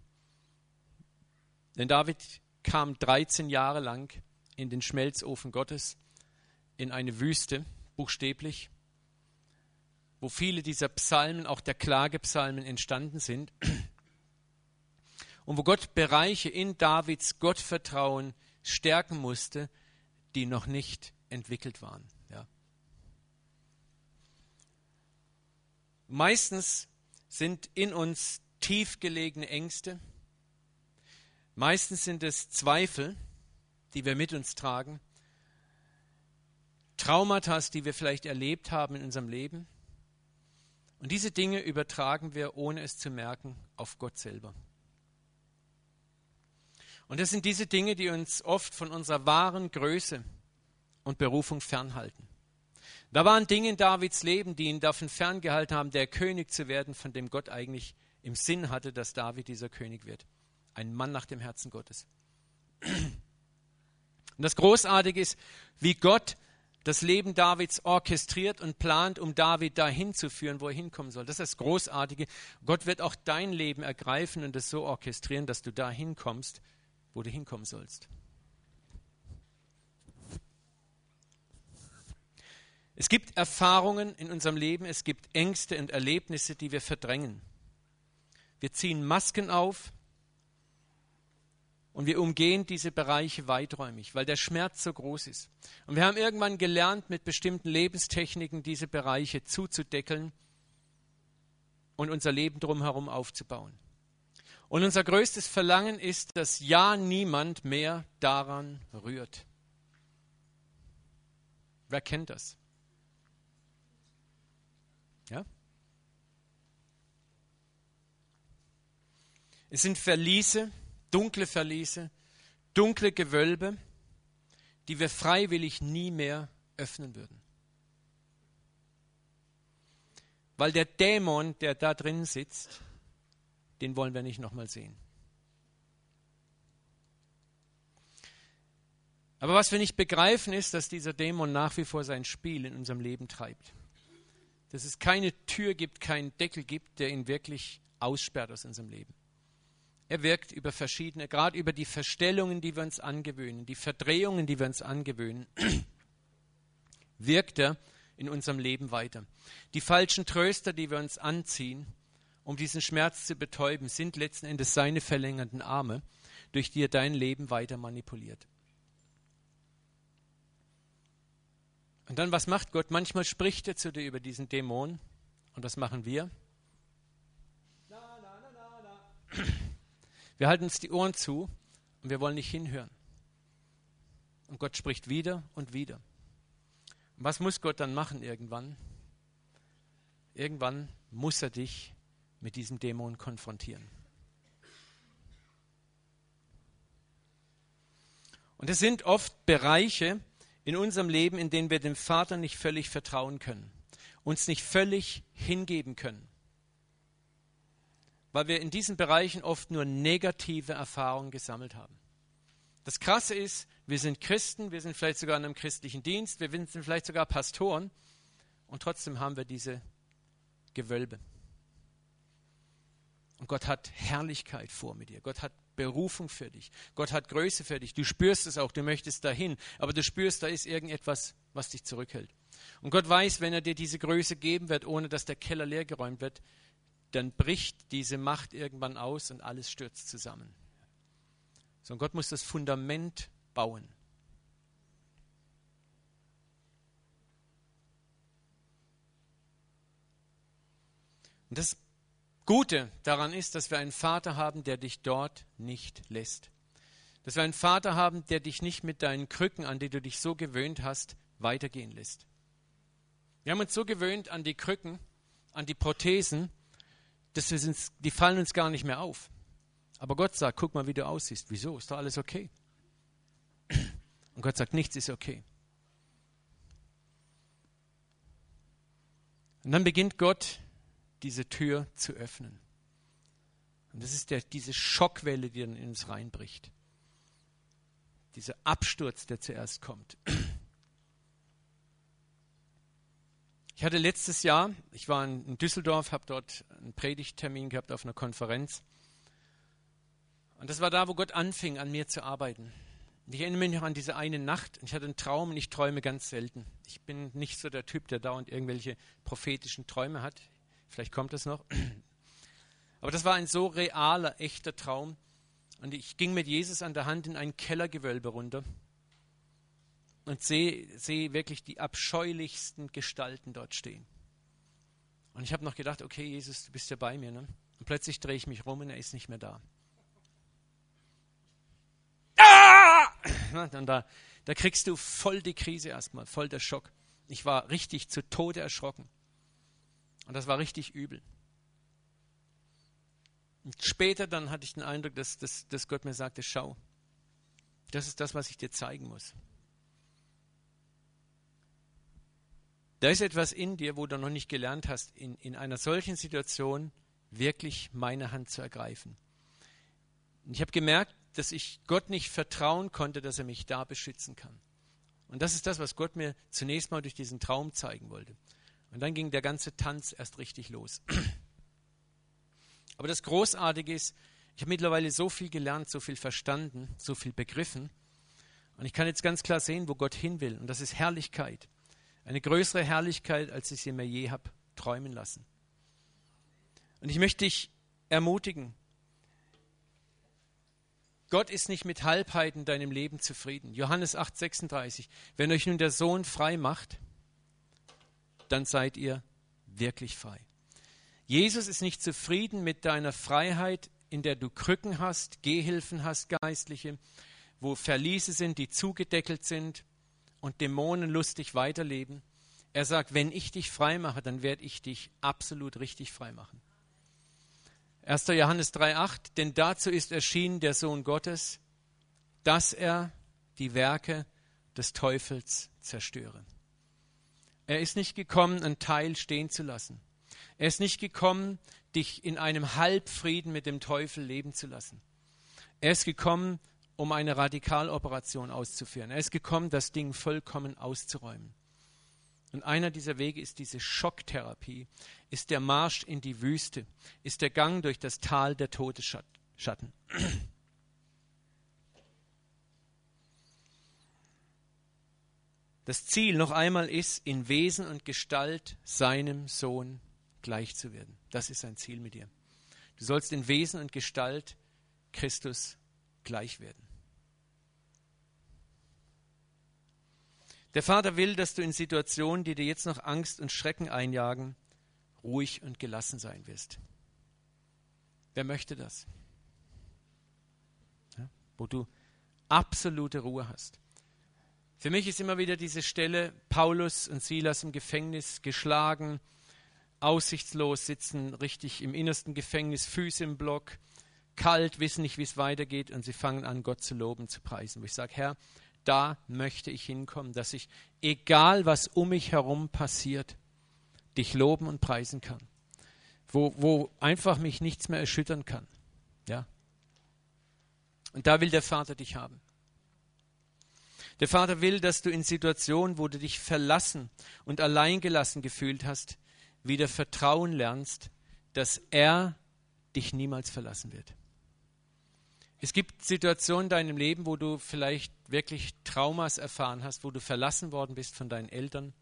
Denn David kam 13 Jahre lang in den Schmelzofen Gottes, in eine Wüste, buchstäblich, wo viele dieser Psalmen, auch der Klagepsalmen, entstanden sind. Und wo Gott Bereiche in Davids Gottvertrauen stärken musste, die noch nicht entwickelt waren. Ja. Meistens sind in uns tief gelegene Ängste, Meistens sind es Zweifel, die wir mit uns tragen, Traumata, die wir vielleicht erlebt haben in unserem Leben. Und diese Dinge übertragen wir, ohne es zu merken, auf Gott selber. Und das sind diese Dinge, die uns oft von unserer wahren Größe und Berufung fernhalten. Da waren Dinge in Davids Leben, die ihn davon ferngehalten haben, der König zu werden, von dem Gott eigentlich im Sinn hatte, dass David dieser König wird. Ein Mann nach dem Herzen Gottes. [CLEARS THROAT] Und das Großartige ist, wie Gott das Leben Davids orchestriert und plant, um David dahin zu führen, wo er hinkommen soll. Das ist das Großartige. Gott wird auch dein Leben ergreifen und es so orchestrieren, dass du dahin kommst, wo du hinkommen sollst. Es gibt Erfahrungen in unserem Leben, es gibt Ängste und Erlebnisse, die wir verdrängen. Wir ziehen Masken auf, und wir umgehen diese Bereiche weiträumig, weil der Schmerz so groß ist. Und wir haben irgendwann gelernt, mit bestimmten Lebenstechniken diese Bereiche zuzudeckeln und unser Leben drumherum aufzubauen. Und unser größtes Verlangen ist, dass ja niemand mehr daran rührt. Wer kennt das? Ja? Es sind Verliese, dunkle Verliese, dunkle Gewölbe, die wir freiwillig nie mehr öffnen würden. Weil der Dämon, der da drin sitzt, den wollen wir nicht nochmal sehen. Aber was wir nicht begreifen, ist, dass dieser Dämon nach wie vor sein Spiel in unserem Leben treibt. Dass es keine Tür gibt, keinen Deckel gibt, der ihn wirklich aussperrt aus unserem Leben. Er wirkt über verschiedene, gerade über die Verstellungen, die wir uns angewöhnen, die Verdrehungen, die wir uns angewöhnen, [CLEARS THROAT] wirkt er in unserem Leben weiter. Die falschen Tröster, die wir uns anziehen, um diesen Schmerz zu betäuben, sind letzten Endes seine verlängerten Arme, durch die er dein Leben weiter manipuliert. Und dann, was macht Gott? Manchmal spricht er zu dir über diesen Dämon. Und was machen wir? Wir halten uns die Ohren zu und wir wollen nicht hinhören. Und Gott spricht wieder und wieder. Und was muss Gott dann machen irgendwann? Irgendwann muss er dich mit diesem Dämon konfrontieren. Und es sind oft Bereiche, in unserem Leben, in denen wir dem Vater nicht völlig vertrauen können, uns nicht völlig hingeben können, weil wir in diesen Bereichen oft nur negative Erfahrungen gesammelt haben. Das Krasse ist, wir sind Christen, wir sind vielleicht sogar in einem christlichen Dienst, wir sind vielleicht sogar Pastoren und trotzdem haben wir diese Gewölbe. Und Gott hat Herrlichkeit vor mit dir. Gott hat Berufung für dich. Gott hat Größe für dich. Du spürst es auch, du möchtest dahin. Aber du spürst, da ist irgendetwas, was dich zurückhält. Und Gott weiß, wenn er dir diese Größe geben wird, ohne dass der Keller leergeräumt wird, dann bricht diese Macht irgendwann aus und alles stürzt zusammen. So, und Gott muss das Fundament bauen. Und das Gute daran ist, dass wir einen Vater haben, der dich dort nicht lässt. Dass wir einen Vater haben, der dich nicht mit deinen Krücken, an die du dich so gewöhnt hast, weitergehen lässt. Wir haben uns so gewöhnt an die Krücken, an die Prothesen, dass wir sind, die fallen uns gar nicht mehr auf. Aber Gott sagt, guck mal, wie du aussiehst. Wieso? Ist doch alles okay? Und Gott sagt, nichts ist okay. Und dann beginnt Gott diese Tür zu öffnen. Und das ist der, diese Schockwelle, die dann in uns reinbricht. Dieser Absturz, der zuerst kommt. Ich hatte letztes Jahr, ich war in Düsseldorf, habe dort einen Predigttermin gehabt auf einer Konferenz. Und das war da, wo Gott anfing, an mir zu arbeiten. Und ich erinnere mich noch an diese eine Nacht. Ich hatte einen Traum und ich träume ganz selten. Ich bin nicht so der Typ, der dauernd irgendwelche prophetischen Träume hat. Vielleicht kommt es noch. [CLEARS THROAT] Aber das war ein so realer, echter Traum. Und ich ging mit Jesus an der Hand in ein Kellergewölbe runter und sehe, sehe wirklich die abscheulichsten Gestalten dort stehen. Und ich habe noch gedacht, okay, Jesus, du bist ja bei mir. Ne? Und plötzlich drehe ich mich rum und er ist nicht mehr da. Ah! Und da, da kriegst du voll die Krise erstmal, voll der Schock. Ich war richtig zu Tode erschrocken. Und das war richtig übel. Und später dann hatte ich den Eindruck, dass, dass, dass Gott mir sagte, schau, das ist das, was ich dir zeigen muss. Da ist etwas in dir, wo du noch nicht gelernt hast, in, in einer solchen Situation wirklich meine Hand zu ergreifen. Und ich habe gemerkt, dass ich Gott nicht vertrauen konnte, dass er mich da beschützen kann. Und das ist das, was Gott mir zunächst mal durch diesen Traum zeigen wollte. Und dann ging der ganze Tanz erst richtig los. Aber das Großartige ist, ich habe mittlerweile so viel gelernt, so viel verstanden, so viel begriffen. Und ich kann jetzt ganz klar sehen, wo Gott hin will. Und das ist Herrlichkeit. Eine größere Herrlichkeit, als ich sie mir je habe träumen lassen. Und ich möchte dich ermutigen. Gott ist nicht mit Halbheiten deinem Leben zufrieden. Johannes 8,36. Wenn euch nun der Sohn frei macht, dann seid ihr wirklich frei. Jesus ist nicht zufrieden mit deiner Freiheit, in der du Krücken hast, Gehhilfen hast, geistliche, wo Verliese sind, die zugedeckelt sind und dämonenlustig weiterleben. Er sagt, wenn ich dich frei mache, dann werde ich dich absolut richtig frei machen. 1. Johannes 3,8, denn dazu ist erschienen der Sohn Gottes, dass er die Werke des Teufels zerstöre. Er ist nicht gekommen, einen Teil stehen zu lassen. Er ist nicht gekommen, dich in einem Halbfrieden mit dem Teufel leben zu lassen. Er ist gekommen, um eine Radikaloperation auszuführen. Er ist gekommen, das Ding vollkommen auszuräumen. Und einer dieser Wege ist diese Schocktherapie, ist der Marsch in die Wüste, ist der Gang durch das Tal der Todesschatten. Das Ziel noch einmal ist, in Wesen und Gestalt seinem Sohn gleich zu werden. Das ist sein Ziel mit dir. Du sollst in Wesen und Gestalt Christus gleich werden. Der Vater will, dass du in Situationen, die dir jetzt noch Angst und Schrecken einjagen, ruhig und gelassen sein wirst. Wer möchte das? Ja, wo du absolute Ruhe hast. Für mich ist immer wieder diese Stelle, Paulus und Silas im Gefängnis geschlagen, aussichtslos sitzen, richtig im innersten Gefängnis, Füße im Block, kalt, wissen nicht, wie es weitergeht und sie fangen an, Gott zu loben, zu preisen. Wo ich sage, Herr, da möchte ich hinkommen, dass ich, egal was um mich herum passiert, dich loben und preisen kann. Wo, wo einfach mich nichts mehr erschüttern kann. Ja? Und da will der Vater dich haben. Der Vater will, dass du in Situationen, wo du dich verlassen und alleingelassen gefühlt hast, wieder Vertrauen lernst, dass er dich niemals verlassen wird. Es gibt Situationen in deinem Leben, wo du vielleicht wirklich Traumas erfahren hast, wo du verlassen worden bist von deinen Eltern,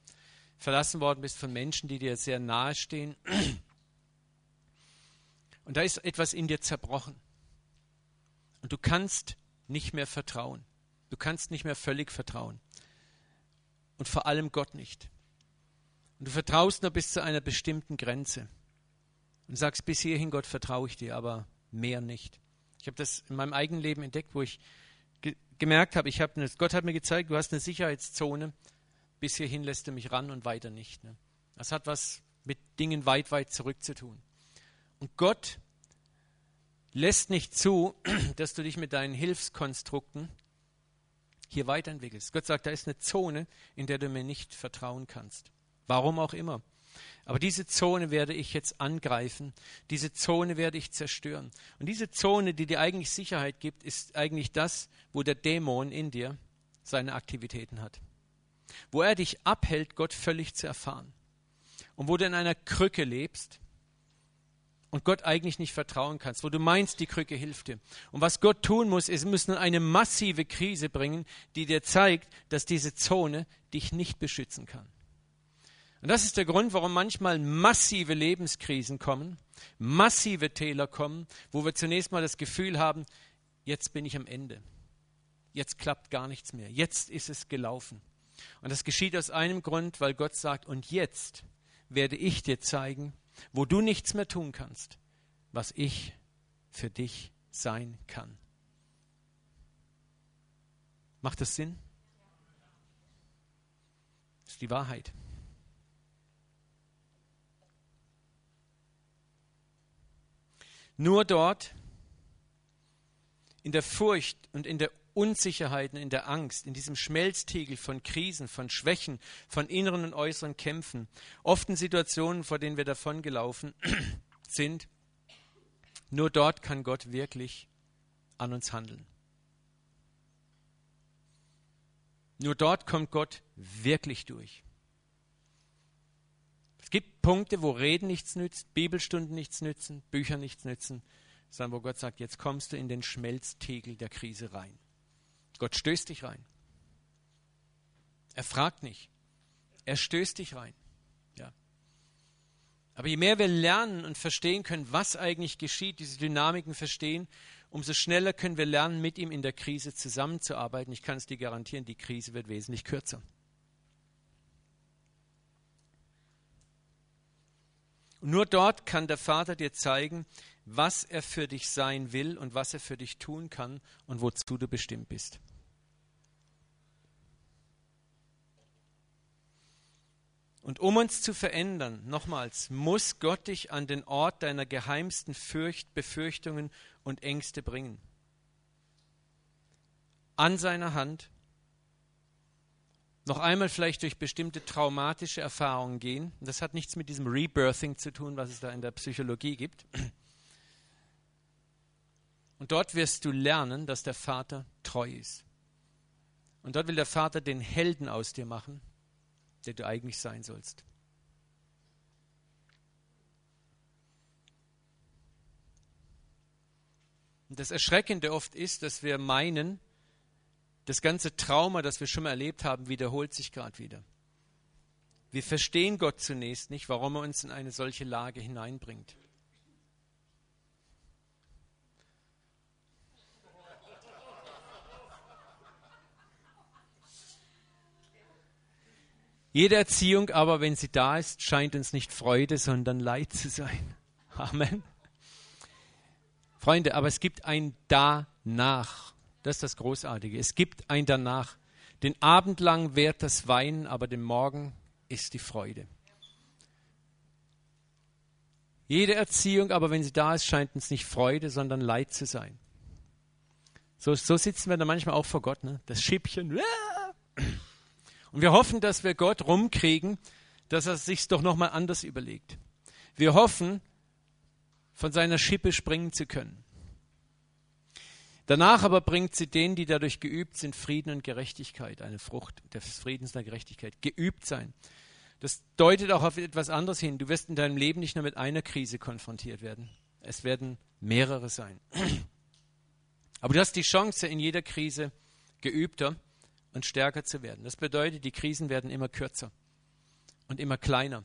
verlassen worden bist von Menschen, die dir sehr nahe stehen. Und da ist etwas in dir zerbrochen. Und du kannst nicht mehr vertrauen. Du kannst nicht mehr völlig vertrauen. Und vor allem Gott nicht. Und du vertraust nur bis zu einer bestimmten Grenze. Und sagst, bis hierhin, Gott, vertraue ich dir, aber mehr nicht. Ich habe das in meinem eigenen Leben entdeckt, wo ich ge gemerkt habe, ich habe Gott hat mir gezeigt, du hast eine Sicherheitszone, bis hierhin lässt du mich ran und weiter nicht. Ne? Das hat was mit Dingen weit, weit zurück zu tun. Und Gott lässt nicht zu, [CLEARS THROAT] dass du dich mit deinen Hilfskonstrukten hier weiterentwickelst. Gott sagt, da ist eine Zone, in der du mir nicht vertrauen kannst. Warum auch immer. Aber diese Zone werde ich jetzt angreifen, diese Zone werde ich zerstören. Und diese Zone, die dir eigentlich Sicherheit gibt, ist eigentlich das, wo der Dämon in dir seine Aktivitäten hat. Wo er dich abhält, Gott völlig zu erfahren. Und wo du in einer Krücke lebst und Gott eigentlich nicht vertrauen kannst, wo du meinst, die Krücke hilft dir. Und was Gott tun muss, ist, müssen eine massive Krise bringen, die dir zeigt, dass diese Zone dich nicht beschützen kann. Und das ist der Grund, warum manchmal massive Lebenskrisen kommen, massive Täler kommen, wo wir zunächst mal das Gefühl haben, jetzt bin ich am Ende. Jetzt klappt gar nichts mehr. Jetzt ist es gelaufen. Und das geschieht aus einem Grund, weil Gott sagt, und jetzt werde ich dir zeigen, wo du nichts mehr tun kannst, was ich für dich sein kann. Macht das Sinn? Das ist die Wahrheit. Nur dort, in der Furcht und in der Unsicherheit und in der Angst, in diesem Schmelztiegel von Krisen, von Schwächen, von inneren und äußeren Kämpfen, oft in Situationen, vor denen wir davongelaufen [CLEARS THROAT] sind, nur dort kann Gott wirklich an uns handeln. Nur dort kommt Gott wirklich durch. Es gibt Punkte, wo Reden nichts nützt, Bibelstunden nichts nützen, Bücher nichts nützen, sondern wo Gott sagt, jetzt kommst du in den Schmelztegel der Krise rein. Gott stößt dich rein. Er fragt nicht. Er stößt dich rein. Ja. Aber je mehr wir lernen und verstehen können, was eigentlich geschieht, diese Dynamiken verstehen, umso schneller können wir lernen, mit ihm in der Krise zusammenzuarbeiten. Ich kann es dir garantieren, die Krise wird wesentlich kürzer. Nur dort kann der Vater dir zeigen, was er für dich sein will und was er für dich tun kann und wozu du bestimmt bist. Und um uns zu verändern, nochmals, muss Gott dich an den Ort deiner geheimsten Fürcht, Befürchtungen und Ängste bringen. An seiner Hand. Noch einmal vielleicht durch bestimmte traumatische Erfahrungen gehen. Das hat nichts mit diesem Rebirthing zu tun, was es da in der Psychologie gibt. Und dort wirst du lernen, dass der Vater treu ist. Und dort will der Vater den Helden aus dir machen, der du eigentlich sein sollst. Und das Erschreckende oft ist, dass wir meinen, das ganze Trauma, das wir schon mal erlebt haben, wiederholt sich gerade wieder. Wir verstehen Gott zunächst nicht, warum er uns in eine solche Lage hineinbringt. Jede Erziehung aber, wenn sie da ist, scheint uns nicht Freude, sondern Leid zu sein. [LAUGHS] Amen. Freunde, aber es gibt ein Danach. Das ist das Großartige. Es gibt ein Danach. Den Abend lang währt das Weinen, aber dem Morgen ist die Freude. Jede Erziehung, aber wenn sie da ist, scheint uns nicht Freude, sondern Leid zu sein. So, so sitzen wir da manchmal auch vor Gott, ne? Das Schippchen. [CLEARS THROAT] Und wir hoffen, dass wir Gott rumkriegen, dass er sich doch nochmal anders überlegt. Wir hoffen, von seiner Schippe springen zu können. Danach aber bringt sie denen, die dadurch geübt sind, Frieden und Gerechtigkeit, eine Frucht des Friedens und der Gerechtigkeit. Geübt sein. Das deutet auch auf etwas anderes hin. Du wirst in deinem Leben nicht nur mit einer Krise konfrontiert werden. Es werden mehrere sein. [CLEARS THROAT] Aber du hast die Chance, in jeder Krise geübter und stärker zu werden. Das bedeutet, die Krisen werden immer kürzer und immer kleiner.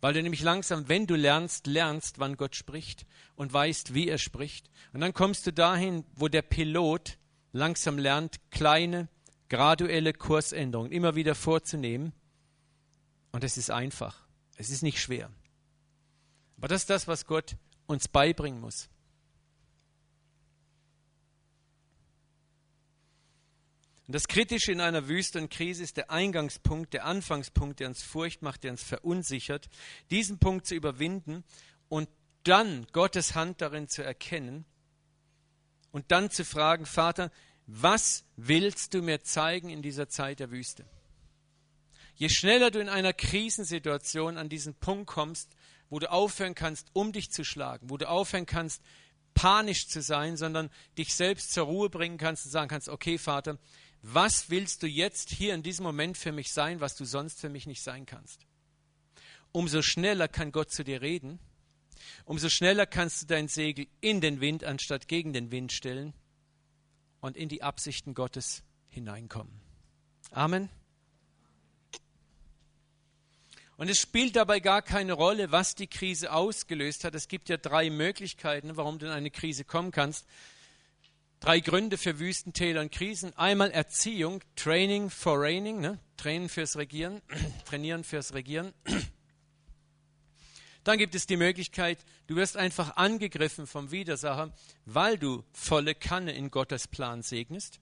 Weil du nämlich langsam, wenn du lernst, lernst, wann Gott spricht und weißt, wie er spricht. Und dann kommst du dahin, wo der Pilot langsam lernt, kleine, graduelle Kursänderungen immer wieder vorzunehmen. Und es ist einfach. Es ist nicht schwer. Aber das ist das, was Gott uns beibringen muss. Und das Kritische in einer Wüste und Krise ist der Eingangspunkt, der Anfangspunkt, der uns Furcht macht, der uns verunsichert, diesen Punkt zu überwinden und dann Gottes Hand darin zu erkennen und dann zu fragen, Vater, was willst du mir zeigen in dieser Zeit der Wüste? Je schneller du in einer Krisensituation an diesen Punkt kommst, wo du aufhören kannst, um dich zu schlagen, wo du aufhören kannst, panisch zu sein, sondern dich selbst zur Ruhe bringen kannst und sagen kannst, okay, Vater, was willst du jetzt hier in diesem Moment für mich sein, was du sonst für mich nicht sein kannst? Umso schneller kann Gott zu dir reden, umso schneller kannst du dein Segel in den Wind anstatt gegen den Wind stellen und in die Absichten Gottes hineinkommen. Amen. Und es spielt dabei gar keine Rolle, was die Krise ausgelöst hat. Es gibt ja drei Möglichkeiten, warum du in eine Krise kommen kannst. Drei Gründe für Wüstentäler und Krisen. Einmal Erziehung, Training for Reigning, ne? Trainen fürs Regieren, [CLEARS THROAT] Trainieren fürs Regieren. [CLEARS THROAT] Dann gibt es die Möglichkeit, du wirst einfach angegriffen vom Widersacher, weil du volle Kanne in Gottes Plan segnest.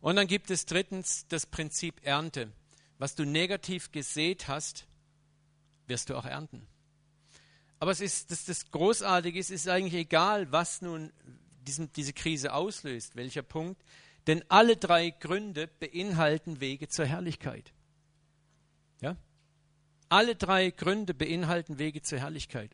Und dann gibt es drittens das Prinzip Ernte. Was du negativ gesät hast, wirst du auch ernten. Aber es ist, das, das Großartige ist, ist eigentlich egal, was nun diesen, diese Krise auslöst, welcher Punkt. Denn alle drei Gründe beinhalten Wege zur Herrlichkeit. Ja? Alle drei Gründe beinhalten Wege zur Herrlichkeit.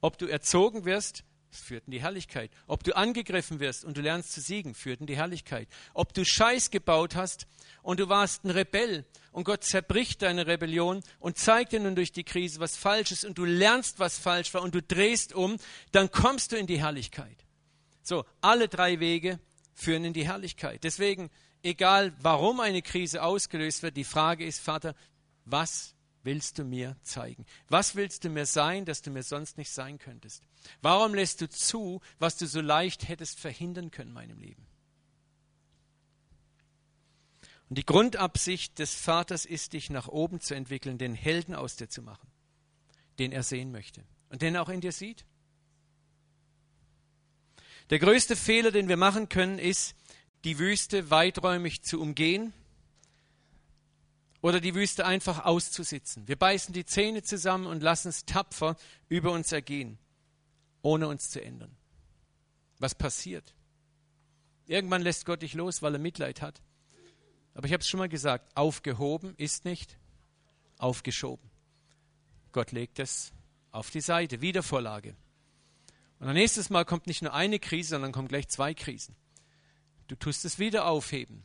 Ob du erzogen wirst, das führt in die Herrlichkeit. Ob du angegriffen wirst und du lernst zu siegen, führt in die Herrlichkeit. Ob du Scheiß gebaut hast und du warst ein Rebell und Gott zerbricht deine Rebellion und zeigt dir nun durch die Krise, was falsch ist und du lernst, was falsch war und du drehst um, dann kommst du in die Herrlichkeit. So, alle drei Wege führen in die Herrlichkeit. Deswegen, egal warum eine Krise ausgelöst wird, die Frage ist, Vater, was willst du mir zeigen? Was willst du mir sein, dass du mir sonst nicht sein könntest? Warum lässt du zu, was du so leicht hättest verhindern können in meinem Leben? Und die Grundabsicht des Vaters ist, dich nach oben zu entwickeln, den Helden aus dir zu machen, den er sehen möchte und den er auch in dir sieht. Der größte Fehler, den wir machen können, ist, die Wüste weiträumig zu umgehen oder die Wüste einfach auszusitzen. Wir beißen die Zähne zusammen und lassen es tapfer über uns ergehen, ohne uns zu ändern. Was passiert? Irgendwann lässt Gott dich los, weil er Mitleid hat. Aber ich habe es schon mal gesagt, aufgehoben ist nicht aufgeschoben. Gott legt es auf die Seite, Wiedervorlage. Und dann nächstes Mal kommt nicht nur eine Krise, sondern kommen gleich zwei Krisen. Du tust es wieder aufheben,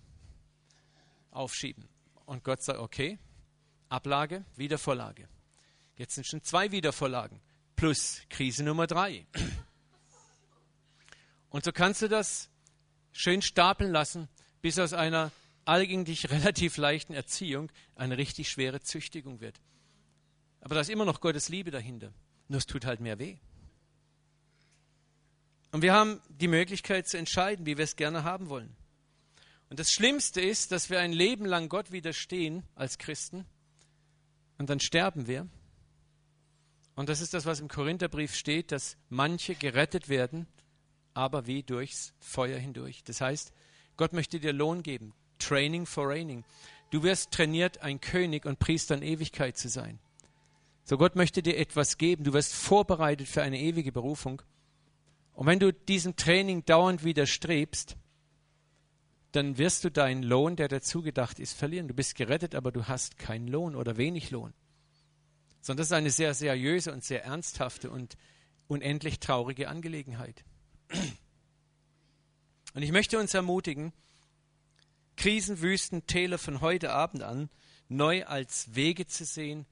aufschieben. Und Gott sagt, okay, Ablage, Wiedervorlage. Jetzt sind schon zwei Wiedervorlagen plus Krise Nummer drei. Und so kannst du das schön stapeln lassen, bis aus einer eigentlich [LAUGHS] relativ leichten Erziehung eine richtig schwere Züchtigung wird. Aber da ist immer noch Gottes Liebe dahinter. Nur es tut halt mehr weh. Und wir haben die Möglichkeit zu entscheiden, wie wir es gerne haben wollen. Und das Schlimmste ist, dass wir ein Leben lang Gott widerstehen als Christen und dann sterben wir. Und das ist das, was im Korintherbrief steht, dass manche gerettet werden, aber wie durchs Feuer hindurch. Das heißt, Gott möchte dir Lohn geben. Training for Reigning. Du wirst trainiert, ein König und Priester in Ewigkeit zu sein. So Gott möchte dir etwas geben. Du wirst vorbereitet für eine ewige Berufung. Und wenn du diesem Training dauernd widerstrebst, dann wirst du deinen Lohn, der dazu gedacht ist, verlieren. Du bist gerettet, aber du hast keinen Lohn oder wenig Lohn. Sondern das ist eine sehr seriöse und sehr ernsthafte und unendlich traurige Angelegenheit. Und ich möchte uns ermutigen, Krisen, Wüsten, Täler von heute Abend an neu als Wege zu sehen,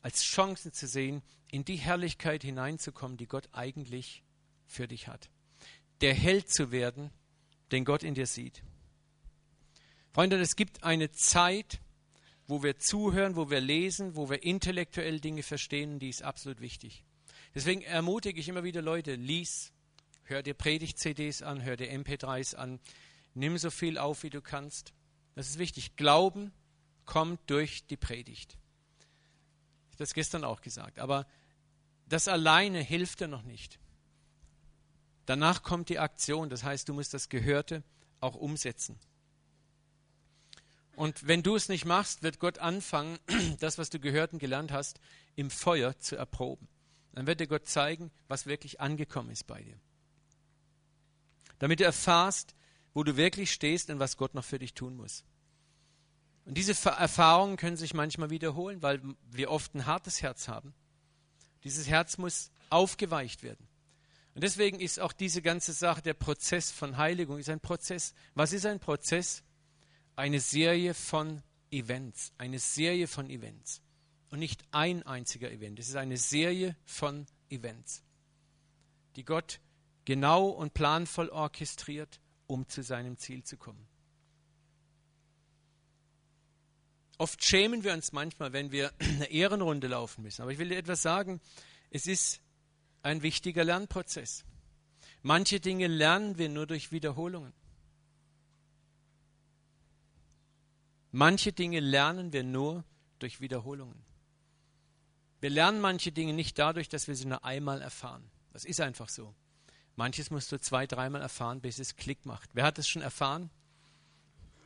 als Chancen zu sehen, in die Herrlichkeit hineinzukommen, die Gott eigentlich für dich hat. Der Held zu werden, den Gott in dir sieht. Freunde, es gibt eine Zeit, wo wir zuhören, wo wir lesen, wo wir intellektuell Dinge verstehen, die ist absolut wichtig. Deswegen ermutige ich immer wieder Leute, lies, hör dir Predigt-CDs an, hör dir MP3s an, nimm so viel auf, wie du kannst. Das ist wichtig. Glauben kommt durch die Predigt. Ich habe das gestern auch gesagt. Aber das alleine hilft dir noch nicht. Danach kommt die Aktion. Das heißt, du musst das Gehörte auch umsetzen. Und wenn du es nicht machst, wird Gott anfangen, [CLEARS THROAT] das, was du gehört und gelernt hast, im Feuer zu erproben. Dann wird dir Gott zeigen, was wirklich angekommen ist bei dir. Damit du erfahrst, wo du wirklich stehst und was Gott noch für dich tun muss. Und diese Erfahrungen können sich manchmal wiederholen, weil wir oft ein hartes Herz haben. Dieses Herz muss aufgeweicht werden. Und deswegen ist auch diese ganze Sache, der Prozess von Heiligung, ist ein Prozess. Was ist ein Prozess? eine Serie von Events, eine Serie von Events. Und nicht ein einziger Event, es ist eine Serie von Events, die Gott genau und planvoll orchestriert, um zu seinem Ziel zu kommen. Oft schämen wir uns manchmal, wenn wir [CLEARS THROAT] eine Ehrenrunde laufen müssen. Aber ich will dir etwas sagen, es ist ein wichtiger Lernprozess. Manche Dinge lernen wir nur durch Wiederholungen. Manche Dinge lernen wir nur durch Wiederholungen. Wir lernen manche Dinge nicht dadurch, dass wir sie nur einmal erfahren. Das ist einfach so. Manches musst du zwei, dreimal erfahren, bis es Klick macht. Wer hat es schon erfahren?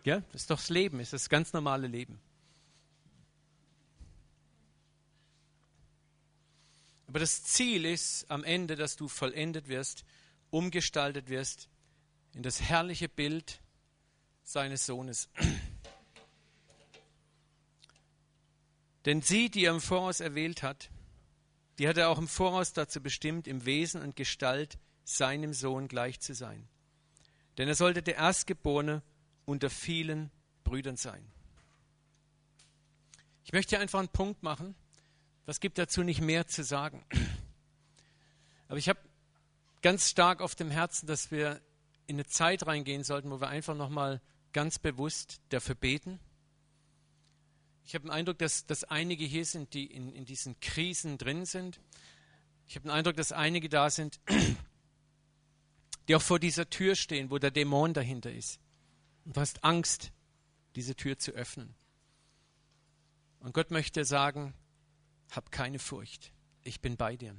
Ja, das ist doch das Leben, das ist das ganz normale Leben. Aber das Ziel ist am Ende, dass du vollendet wirst, umgestaltet wirst in das herrliche Bild seines Sohnes. [CLEARS THROAT] Denn sie, die er im Voraus erwählt hat, die hat er auch im Voraus dazu bestimmt, im Wesen und Gestalt seinem Sohn gleich zu sein. Denn er sollte der Erstgeborene unter vielen Brüdern sein. Ich möchte hier einfach einen Punkt machen. Was gibt dazu nicht mehr zu sagen? [CLEARS THROAT] Aber ich habe ganz stark auf dem Herzen, dass wir in eine Zeit reingehen sollten, wo wir einfach nochmal ganz bewusst dafür beten, ich habe den Eindruck, dass, dass einige hier sind, die in, in diesen Krisen drin sind. Ich habe den Eindruck, dass einige da sind, [CLEARS THROAT] die auch vor dieser Tür stehen, wo der Dämon dahinter ist. Und du hast Angst, diese Tür zu öffnen. Und Gott möchte sagen, hab keine Furcht, ich bin bei dir.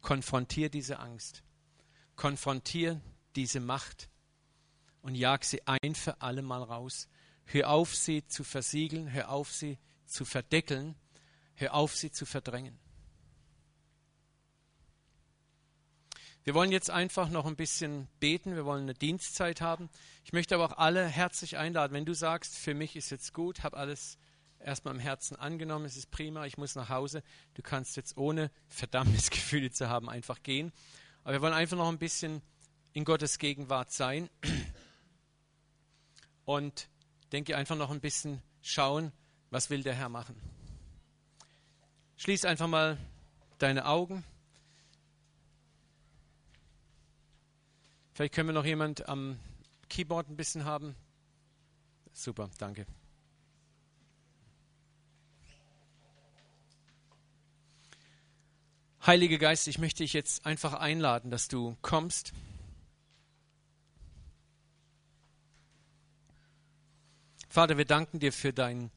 Konfrontier diese Angst, konfrontier diese Macht und jag sie ein für alle Mal raus. Hör auf, sie zu versiegeln, hör auf, sie zu verdeckeln, hör auf, sie zu verdrängen. Wir wollen jetzt einfach noch ein bisschen beten, wir wollen eine Dienstzeit haben. Ich möchte aber auch alle herzlich einladen, wenn du sagst, für mich ist jetzt gut, habe alles erstmal im Herzen angenommen, es ist prima, ich muss nach Hause. Du kannst jetzt ohne Verdammnisgefühle zu haben einfach gehen. Aber wir wollen einfach noch ein bisschen in Gottes Gegenwart sein [CLEARS THROAT] und denke einfach noch ein bisschen schauen, was will der Herr machen. Schließ einfach mal deine Augen. Vielleicht können wir noch jemand am Keyboard ein bisschen haben. Super, danke. Heiliger Geist, ich möchte dich jetzt einfach einladen, dass du kommst. Vater, wir danken dir für dein,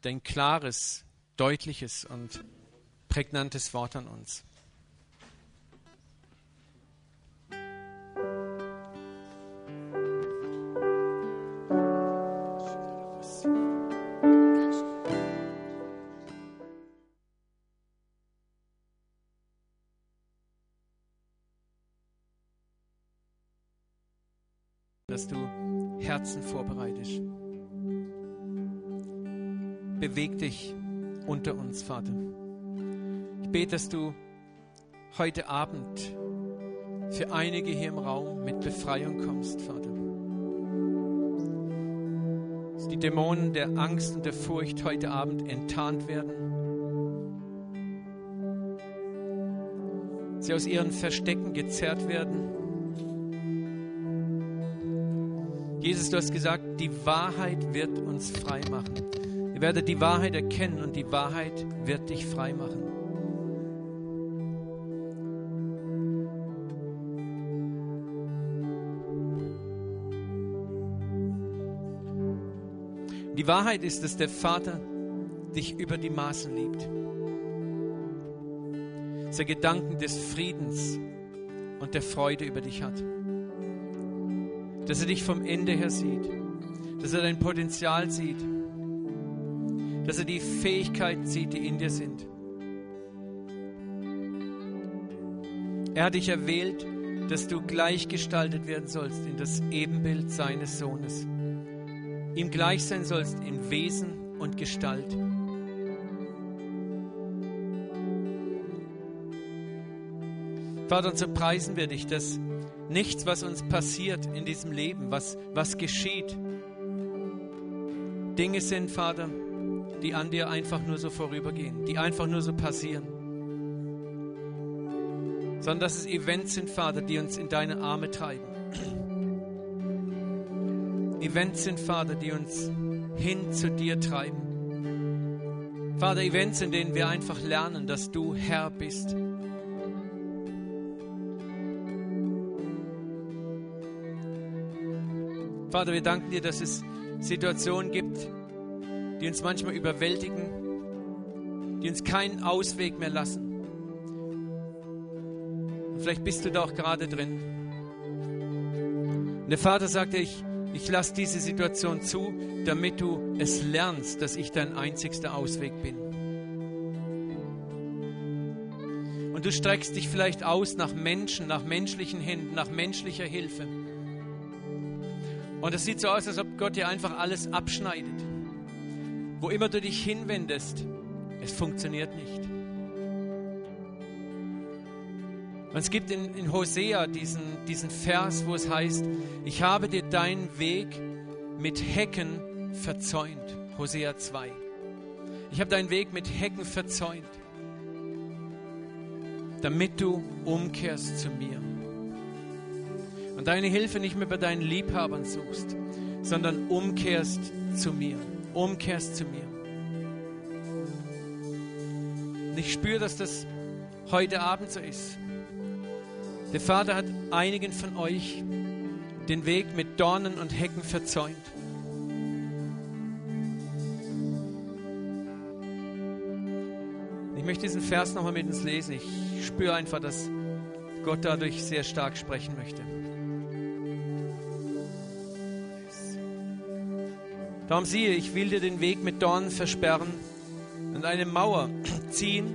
dein klares, deutliches und prägnantes Wort an uns. Dass du Herzen vorbereitest. Beweg dich unter uns, Vater. Ich bete, dass du heute Abend für einige hier im Raum mit Befreiung kommst, Vater. Dass die Dämonen der Angst und der Furcht heute Abend enttarnt werden. Sie aus ihren Verstecken gezerrt werden Jesus, du hast gesagt, die Wahrheit wird uns frei machen. Ihr werdet die Wahrheit erkennen und die Wahrheit wird dich frei machen. Die Wahrheit ist, dass der Vater dich über die Maßen liebt. Dass er Gedanken des Friedens und der Freude über dich hat dass er dich vom Ende her sieht, dass er dein Potenzial sieht, dass er die Fähigkeiten sieht, die in dir sind. Er hat dich erwählt, dass du gleichgestaltet werden sollst in das Ebenbild seines Sohnes. Ihm gleich sein sollst in Wesen und Gestalt. Vater, und so preisen wir dich, dass nichts, was uns passiert in diesem Leben, was, was geschieht, Dinge sind, Vater, die an dir einfach nur so vorübergehen, die einfach nur so passieren. Sondern dass es Events sind, Vater, die uns in deine Arme treiben. Events sind, Vater, die uns hin zu dir treiben. Vater, Events, in denen wir einfach lernen, dass du Herr bist Vater, wir danken dir, dass es Situationen gibt, die uns manchmal überwältigen, die uns keinen Ausweg mehr lassen. Und vielleicht bist du da auch gerade drin. Und der Vater sagte, ich, ich lasse diese Situation zu, damit du es lernst, dass ich dein einzigster Ausweg bin. Und du streckst dich vielleicht aus nach Menschen, nach menschlichen Händen, nach menschlicher Hilfe. Und es sieht so aus, als ob Gott dir einfach alles abschneidet. Wo immer du dich hinwendest, es funktioniert nicht. Und es gibt in, in Hosea diesen, diesen Vers, wo es heißt, ich habe dir deinen Weg mit Hecken verzäunt. Hosea 2. Ich habe deinen Weg mit Hecken verzäunt, damit du umkehrst zu mir deine Hilfe nicht mehr bei deinen Liebhabern suchst, sondern umkehrst zu mir. Umkehrst zu mir. Und ich spüre, dass das heute Abend so ist. Der Vater hat einigen von euch den Weg mit Dornen und Hecken verzäunt. Ich möchte diesen Vers nochmal mit uns lesen. Ich spüre einfach, dass Gott dadurch sehr stark sprechen möchte. Darum siehe, ich will dir den Weg mit Dornen versperren und eine Mauer [CLEARS THROAT] ziehen,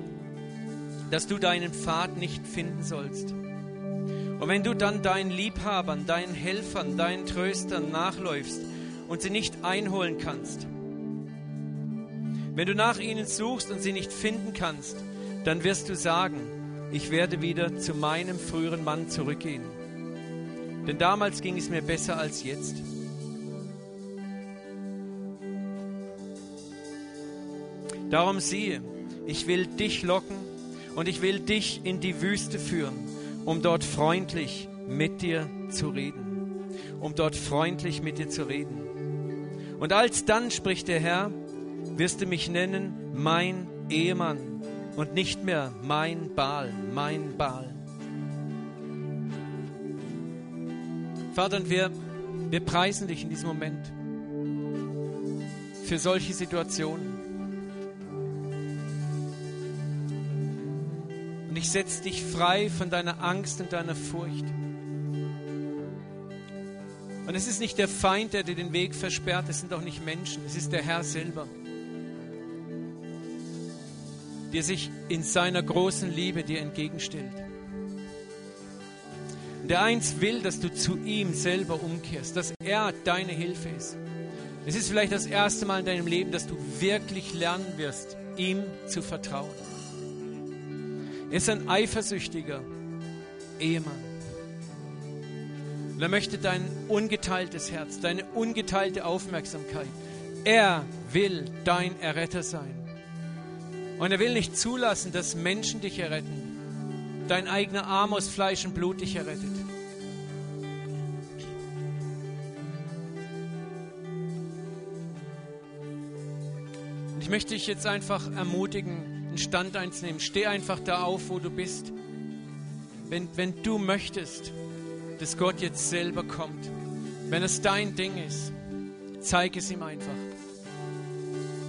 dass du deinen Pfad nicht finden sollst. Und wenn du dann deinen Liebhabern, deinen Helfern, deinen Tröstern nachläufst und sie nicht einholen kannst, wenn du nach ihnen suchst und sie nicht finden kannst, dann wirst du sagen, ich werde wieder zu meinem früheren Mann zurückgehen. Denn damals ging es mir besser als jetzt. Darum siehe, ich will dich locken und ich will dich in die Wüste führen, um dort freundlich mit dir zu reden. Um dort freundlich mit dir zu reden. Und alsdann, spricht der Herr, wirst du mich nennen mein Ehemann und nicht mehr mein Baal, mein Baal. Vater, wir, wir preisen dich in diesem Moment für solche Situationen. Und ich setze dich frei von deiner Angst und deiner Furcht. Und es ist nicht der Feind, der dir den Weg versperrt, es sind auch nicht Menschen, es ist der Herr selber, der sich in seiner großen Liebe dir entgegenstellt. Und der eins will, dass du zu ihm selber umkehrst, dass er deine Hilfe ist. Es ist vielleicht das erste Mal in deinem Leben, dass du wirklich lernen wirst, ihm zu vertrauen. Ist ein eifersüchtiger Ehemann. Und er möchte dein ungeteiltes Herz, deine ungeteilte Aufmerksamkeit. Er will dein Erretter sein. Und er will nicht zulassen, dass Menschen dich erretten. Dein eigener Arm aus Fleisch und Blut dich errettet. Und ich möchte dich jetzt einfach ermutigen, einen Stand einzunehmen. Steh einfach da auf, wo du bist. Wenn, wenn du möchtest, dass Gott jetzt selber kommt, wenn es dein Ding ist, zeig es ihm einfach.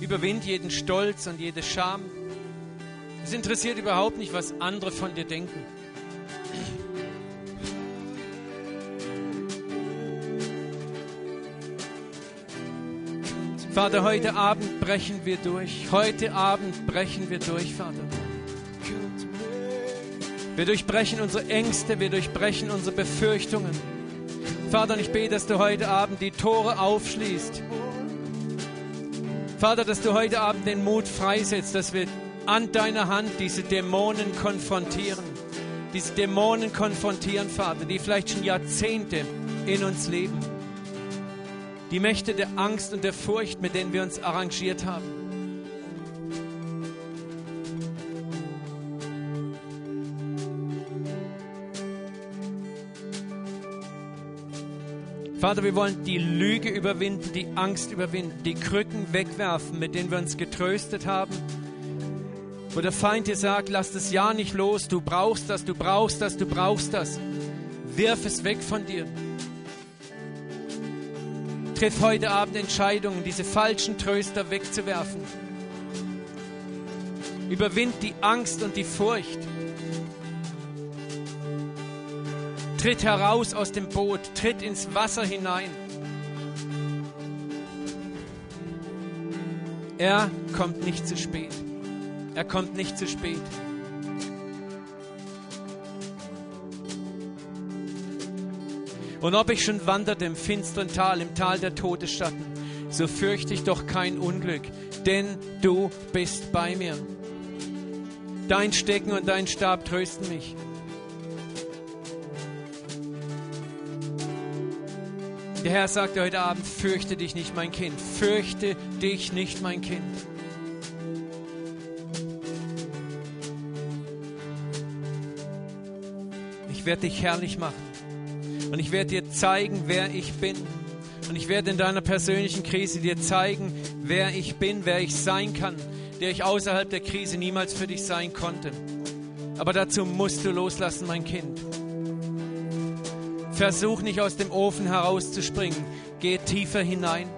Überwind jeden Stolz und jede Scham. Es interessiert überhaupt nicht, was andere von dir denken. Vater, heute Abend brechen wir durch. Heute Abend brechen wir durch, Vater. Wir durchbrechen unsere Ängste, wir durchbrechen unsere Befürchtungen. Vater, ich bete, dass du heute Abend die Tore aufschließt. Vater, dass du heute Abend den Mut freisetzt, dass wir an deiner Hand diese Dämonen konfrontieren. Diese Dämonen konfrontieren, Vater, die vielleicht schon Jahrzehnte in uns leben die Mächte der Angst und der Furcht, mit denen wir uns arrangiert haben. Vater, wir wollen die Lüge überwinden, die Angst überwinden, die Krücken wegwerfen, mit denen wir uns getröstet haben. Wo der Feind dir sagt, lass das Ja nicht los, du brauchst das, du brauchst das, du brauchst das. Wirf es weg von dir. Triff heute Abend Entscheidungen, diese falschen Tröster wegzuwerfen. Überwind die Angst und die Furcht. Tritt heraus aus dem Boot, tritt ins Wasser hinein. Er kommt nicht zu spät. Er kommt nicht zu spät. Und ob ich schon wanderte im finsteren Tal, im Tal der Todesschatten, so fürchte ich doch kein Unglück, denn du bist bei mir. Dein Stecken und dein Stab trösten mich. Der Herr sagte heute Abend, fürchte dich nicht, mein Kind, fürchte dich nicht, mein Kind. Ich werde dich herrlich machen. Und ich werde dir zeigen, wer ich bin. Und ich werde in deiner persönlichen Krise dir zeigen, wer ich bin, wer ich sein kann, der ich außerhalb der Krise niemals für dich sein konnte. Aber dazu musst du loslassen, mein Kind. Versuch nicht aus dem Ofen herauszuspringen. Geh tiefer hinein.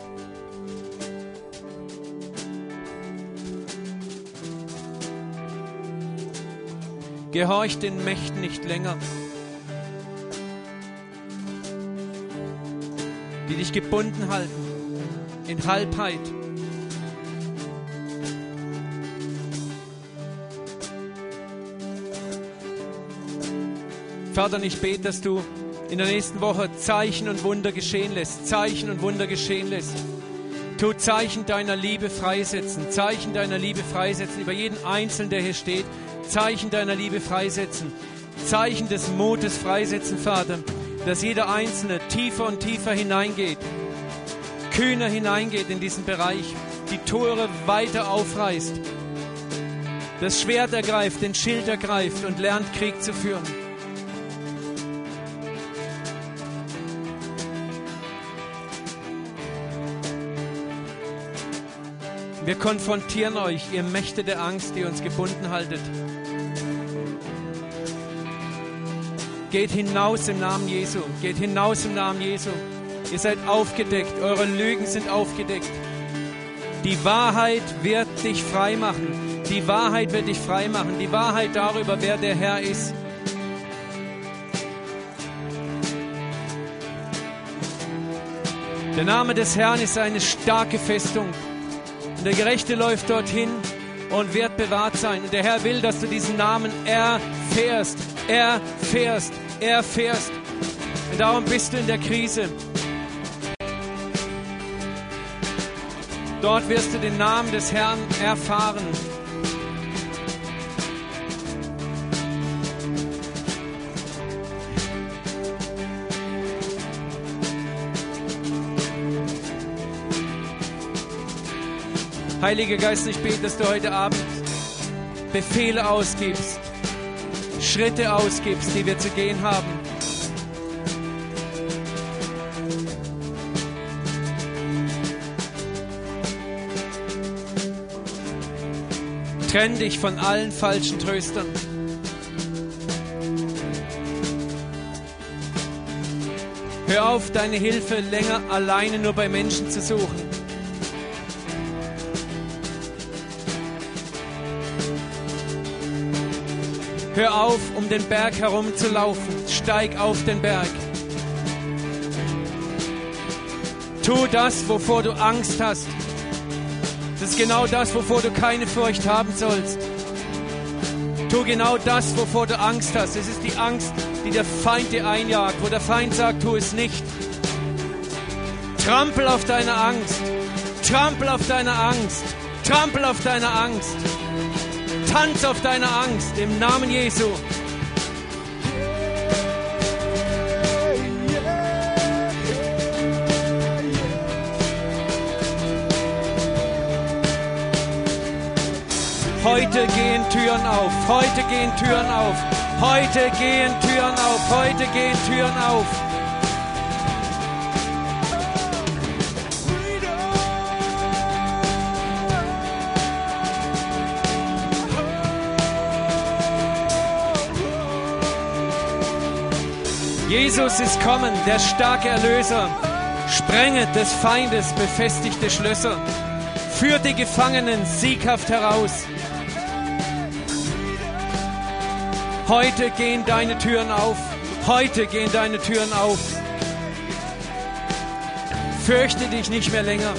Gehorch den Mächten nicht länger. Dich gebunden halten. in Halbheit. Vater, ich bete, dass du in der nächsten Woche Zeichen und Wunder geschehen lässt. Zeichen und Wunder geschehen lässt. Tu Zeichen deiner Liebe freisetzen. Zeichen deiner Liebe freisetzen über jeden Einzelnen, der hier steht. Zeichen deiner Liebe freisetzen. Zeichen des Mutes freisetzen, Vater. Dass jeder Einzelne tiefer und tiefer hineingeht. Kühner hineingeht in diesen Bereich. Die Tore weiter aufreißt. Das Schwert ergreift, den Schild ergreift und lernt Krieg zu führen. Wir konfrontieren euch, ihr Mächte der Angst, die uns gebunden haltet. Geht hinaus im Namen Jesu. Geht hinaus im Namen Jesu. Ihr seid aufgedeckt. Eure Lügen sind aufgedeckt. Die Wahrheit wird dich frei machen. Die Wahrheit wird dich frei machen. Die Wahrheit darüber, wer der Herr ist. Der Name des Herrn ist eine starke Festung. Und der Gerechte läuft dorthin und wird bewahrt sein. Und der Herr will, dass du diesen Namen erfährst, erfährst, erfährst. Und darum bist du in der Krise. Dort wirst du den Namen des Herrn erfahren. Heiliger Geist, ich bete, dass du heute Abend Befehle ausgibst, Schritte ausgibst, die wir zu gehen haben. Trenn dich von allen falschen Tröstern. Hör auf, deine Hilfe länger alleine nur bei Menschen zu suchen. Hör auf, um den Berg herum zu laufen. Steig auf den Berg. Tu das, wovor du Angst hast. Das ist genau das, wovor du keine Furcht haben sollst. Tu genau das, wovor du Angst hast. Es ist die Angst, die der Feind dir einjagt, wo der Feind sagt, tu es nicht. Trampel auf deine Angst. Trampel auf deine Angst. Trampel auf deine Angst. Tanz auf deine Angst im Namen Jesu. Heute gehen Türen auf, heute gehen Türen auf, heute gehen Türen auf, heute gehen Türen auf. Jesus ist kommen, der starke Erlöser. Sprenge des Feindes befestigte Schlösser. Führt die Gefangenen sieghaft heraus. Heute gehen deine Türen auf. Heute gehen deine Türen auf. Fürchte dich nicht mehr länger.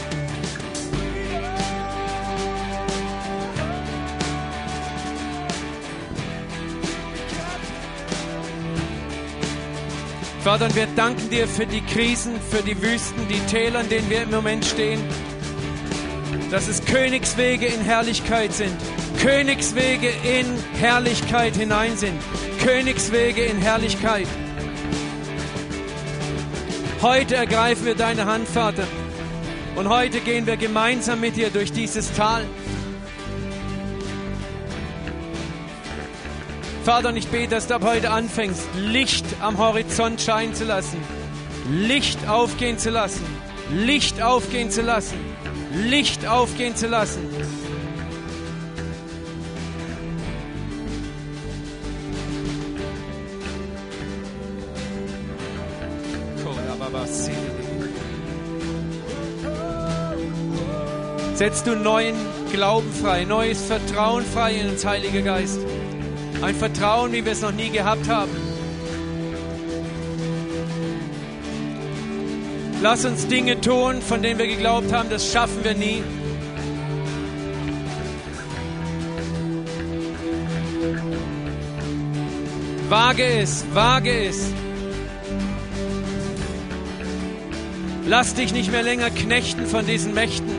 Vater, wir danken dir für die Krisen, für die Wüsten, die Täler, in denen wir im Moment stehen. Dass es Königswege in Herrlichkeit sind. Königswege in Herrlichkeit hinein sind. Königswege in Herrlichkeit. Heute ergreifen wir deine Hand, Vater. Und heute gehen wir gemeinsam mit dir durch dieses Tal. Vater, und ich bete, dass du ab heute anfängst, Licht am Horizont scheinen zu lassen, Licht aufgehen zu lassen, Licht aufgehen zu lassen, Licht aufgehen zu lassen. Setzt du neuen Glauben frei, neues Vertrauen frei in den Heiligen Geist. Ein Vertrauen, wie wir es noch nie gehabt haben. Lass uns Dinge tun, von denen wir geglaubt haben, das schaffen wir nie. Wage es, wage es. Lass dich nicht mehr länger knechten von diesen Mächten,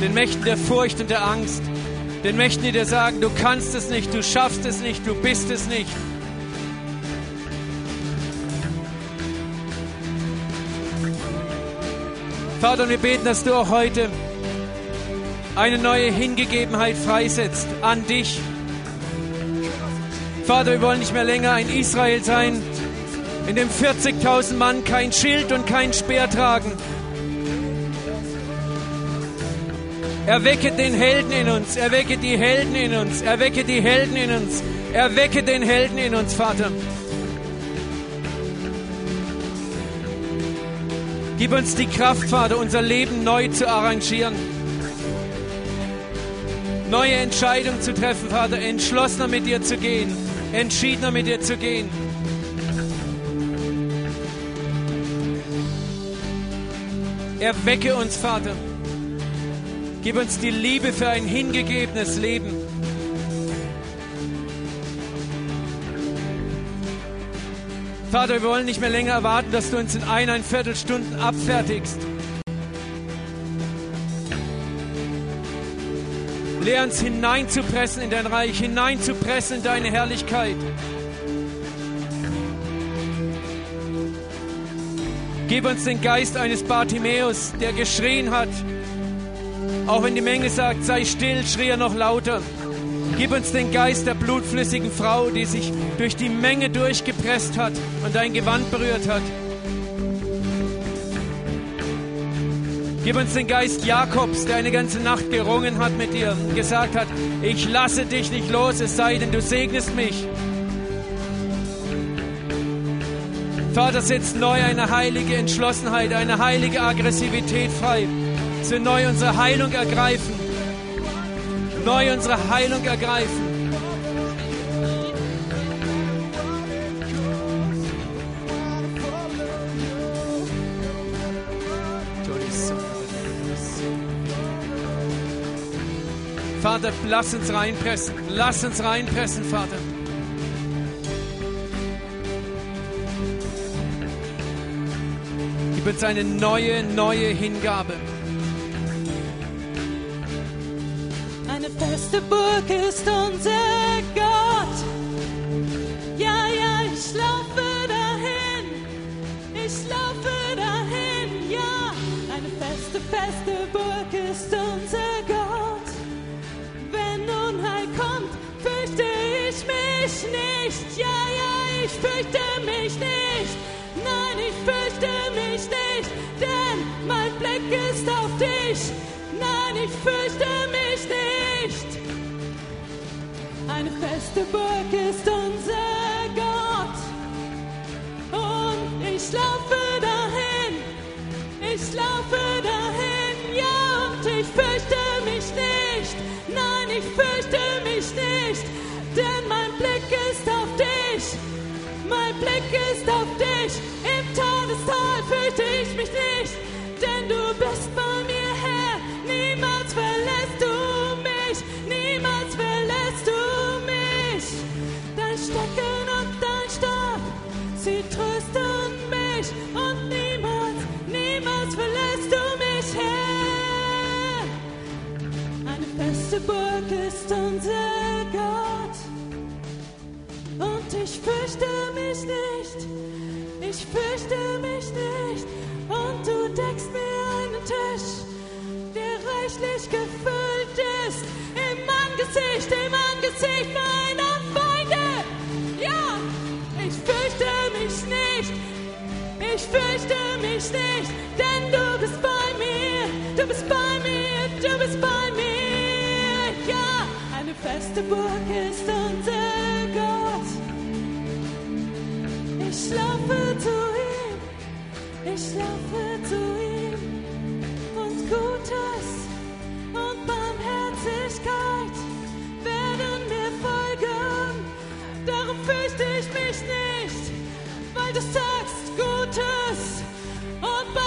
den Mächten der Furcht und der Angst, den Mächten, die dir sagen, du kannst es nicht, du schaffst es nicht, du bist es nicht. Vater, wir beten, dass du auch heute eine neue Hingegebenheit freisetzt an dich. Vater, wir wollen nicht mehr länger ein Israel sein, in dem 40.000 Mann kein Schild und kein Speer tragen. Erwecke den Helden in uns, erwecke die Helden in uns, erwecke die Helden in uns, erwecke den Helden in uns, Vater. Gib uns die Kraft, Vater, unser Leben neu zu arrangieren. Neue Entscheidungen zu treffen, Vater, entschlossener mit dir zu gehen, entschiedener mit dir zu gehen. Erwecke uns, Vater. Gib uns die Liebe für ein hingegebenes Leben. Vater, wir wollen nicht mehr länger erwarten, dass du uns in eineinviertel Stunden abfertigst. Lehr uns hineinzupressen in dein Reich, hineinzupressen in deine Herrlichkeit. Gib uns den Geist eines Bartimäus, der geschrien hat. Auch wenn die Menge sagt, sei still, schrie er noch lauter. Gib uns den Geist der blutflüssigen Frau, die sich durch die Menge durchgepresst hat und dein Gewand berührt hat. Gib uns den Geist Jakobs, der eine ganze Nacht gerungen hat mit dir und gesagt hat, ich lasse dich nicht los, es sei denn, du segnest mich. Vater, setzt neu eine heilige Entschlossenheit, eine heilige Aggressivität frei, dass wir neu unsere Heilung ergreifen neu unsere Heilung ergreifen. Vater, lass uns reinpressen. Lass uns reinpressen, Vater. Gib uns eine neue, neue Hingabe. Burg ist unser Gott. Ja, ja, ich laufe dahin, ich laufe dahin, ja. Eine feste, feste Burg ist unser Gott. Wenn Unheil kommt, fürchte ich mich nicht. Ja, ja, ich fürchte mich nicht. Nein, ich fürchte mich nicht, denn mein Blick ist auf dich. Nein, ich fürchte mich nicht. Eine feste Burg ist unser Gott. Und ich laufe dahin, ich laufe dahin, ja, und ich fürchte mich nicht. Nein, ich fürchte mich nicht, denn mein Blick ist auf dich. Mein Blick ist auf dich. Im Todestal fürchte ich mich nicht, denn du bist bei mir, Feste Burg ist unser Gott. Und ich fürchte mich nicht, ich fürchte mich nicht. Und du deckst mir einen Tisch, der reichlich gefüllt ist. Im Angesicht, im Angesicht meiner Feinde. Ja, ich fürchte mich nicht, ich fürchte mich nicht. Denn du bist bei mir, du bist bei mir, eine feste Burg ist unser Gott. Ich laufe zu ihm, ich laufe zu ihm und Gutes und Barmherzigkeit werden mir folgen. Darum fürchte ich mich nicht, weil du sagst Gutes und Barmherzigkeit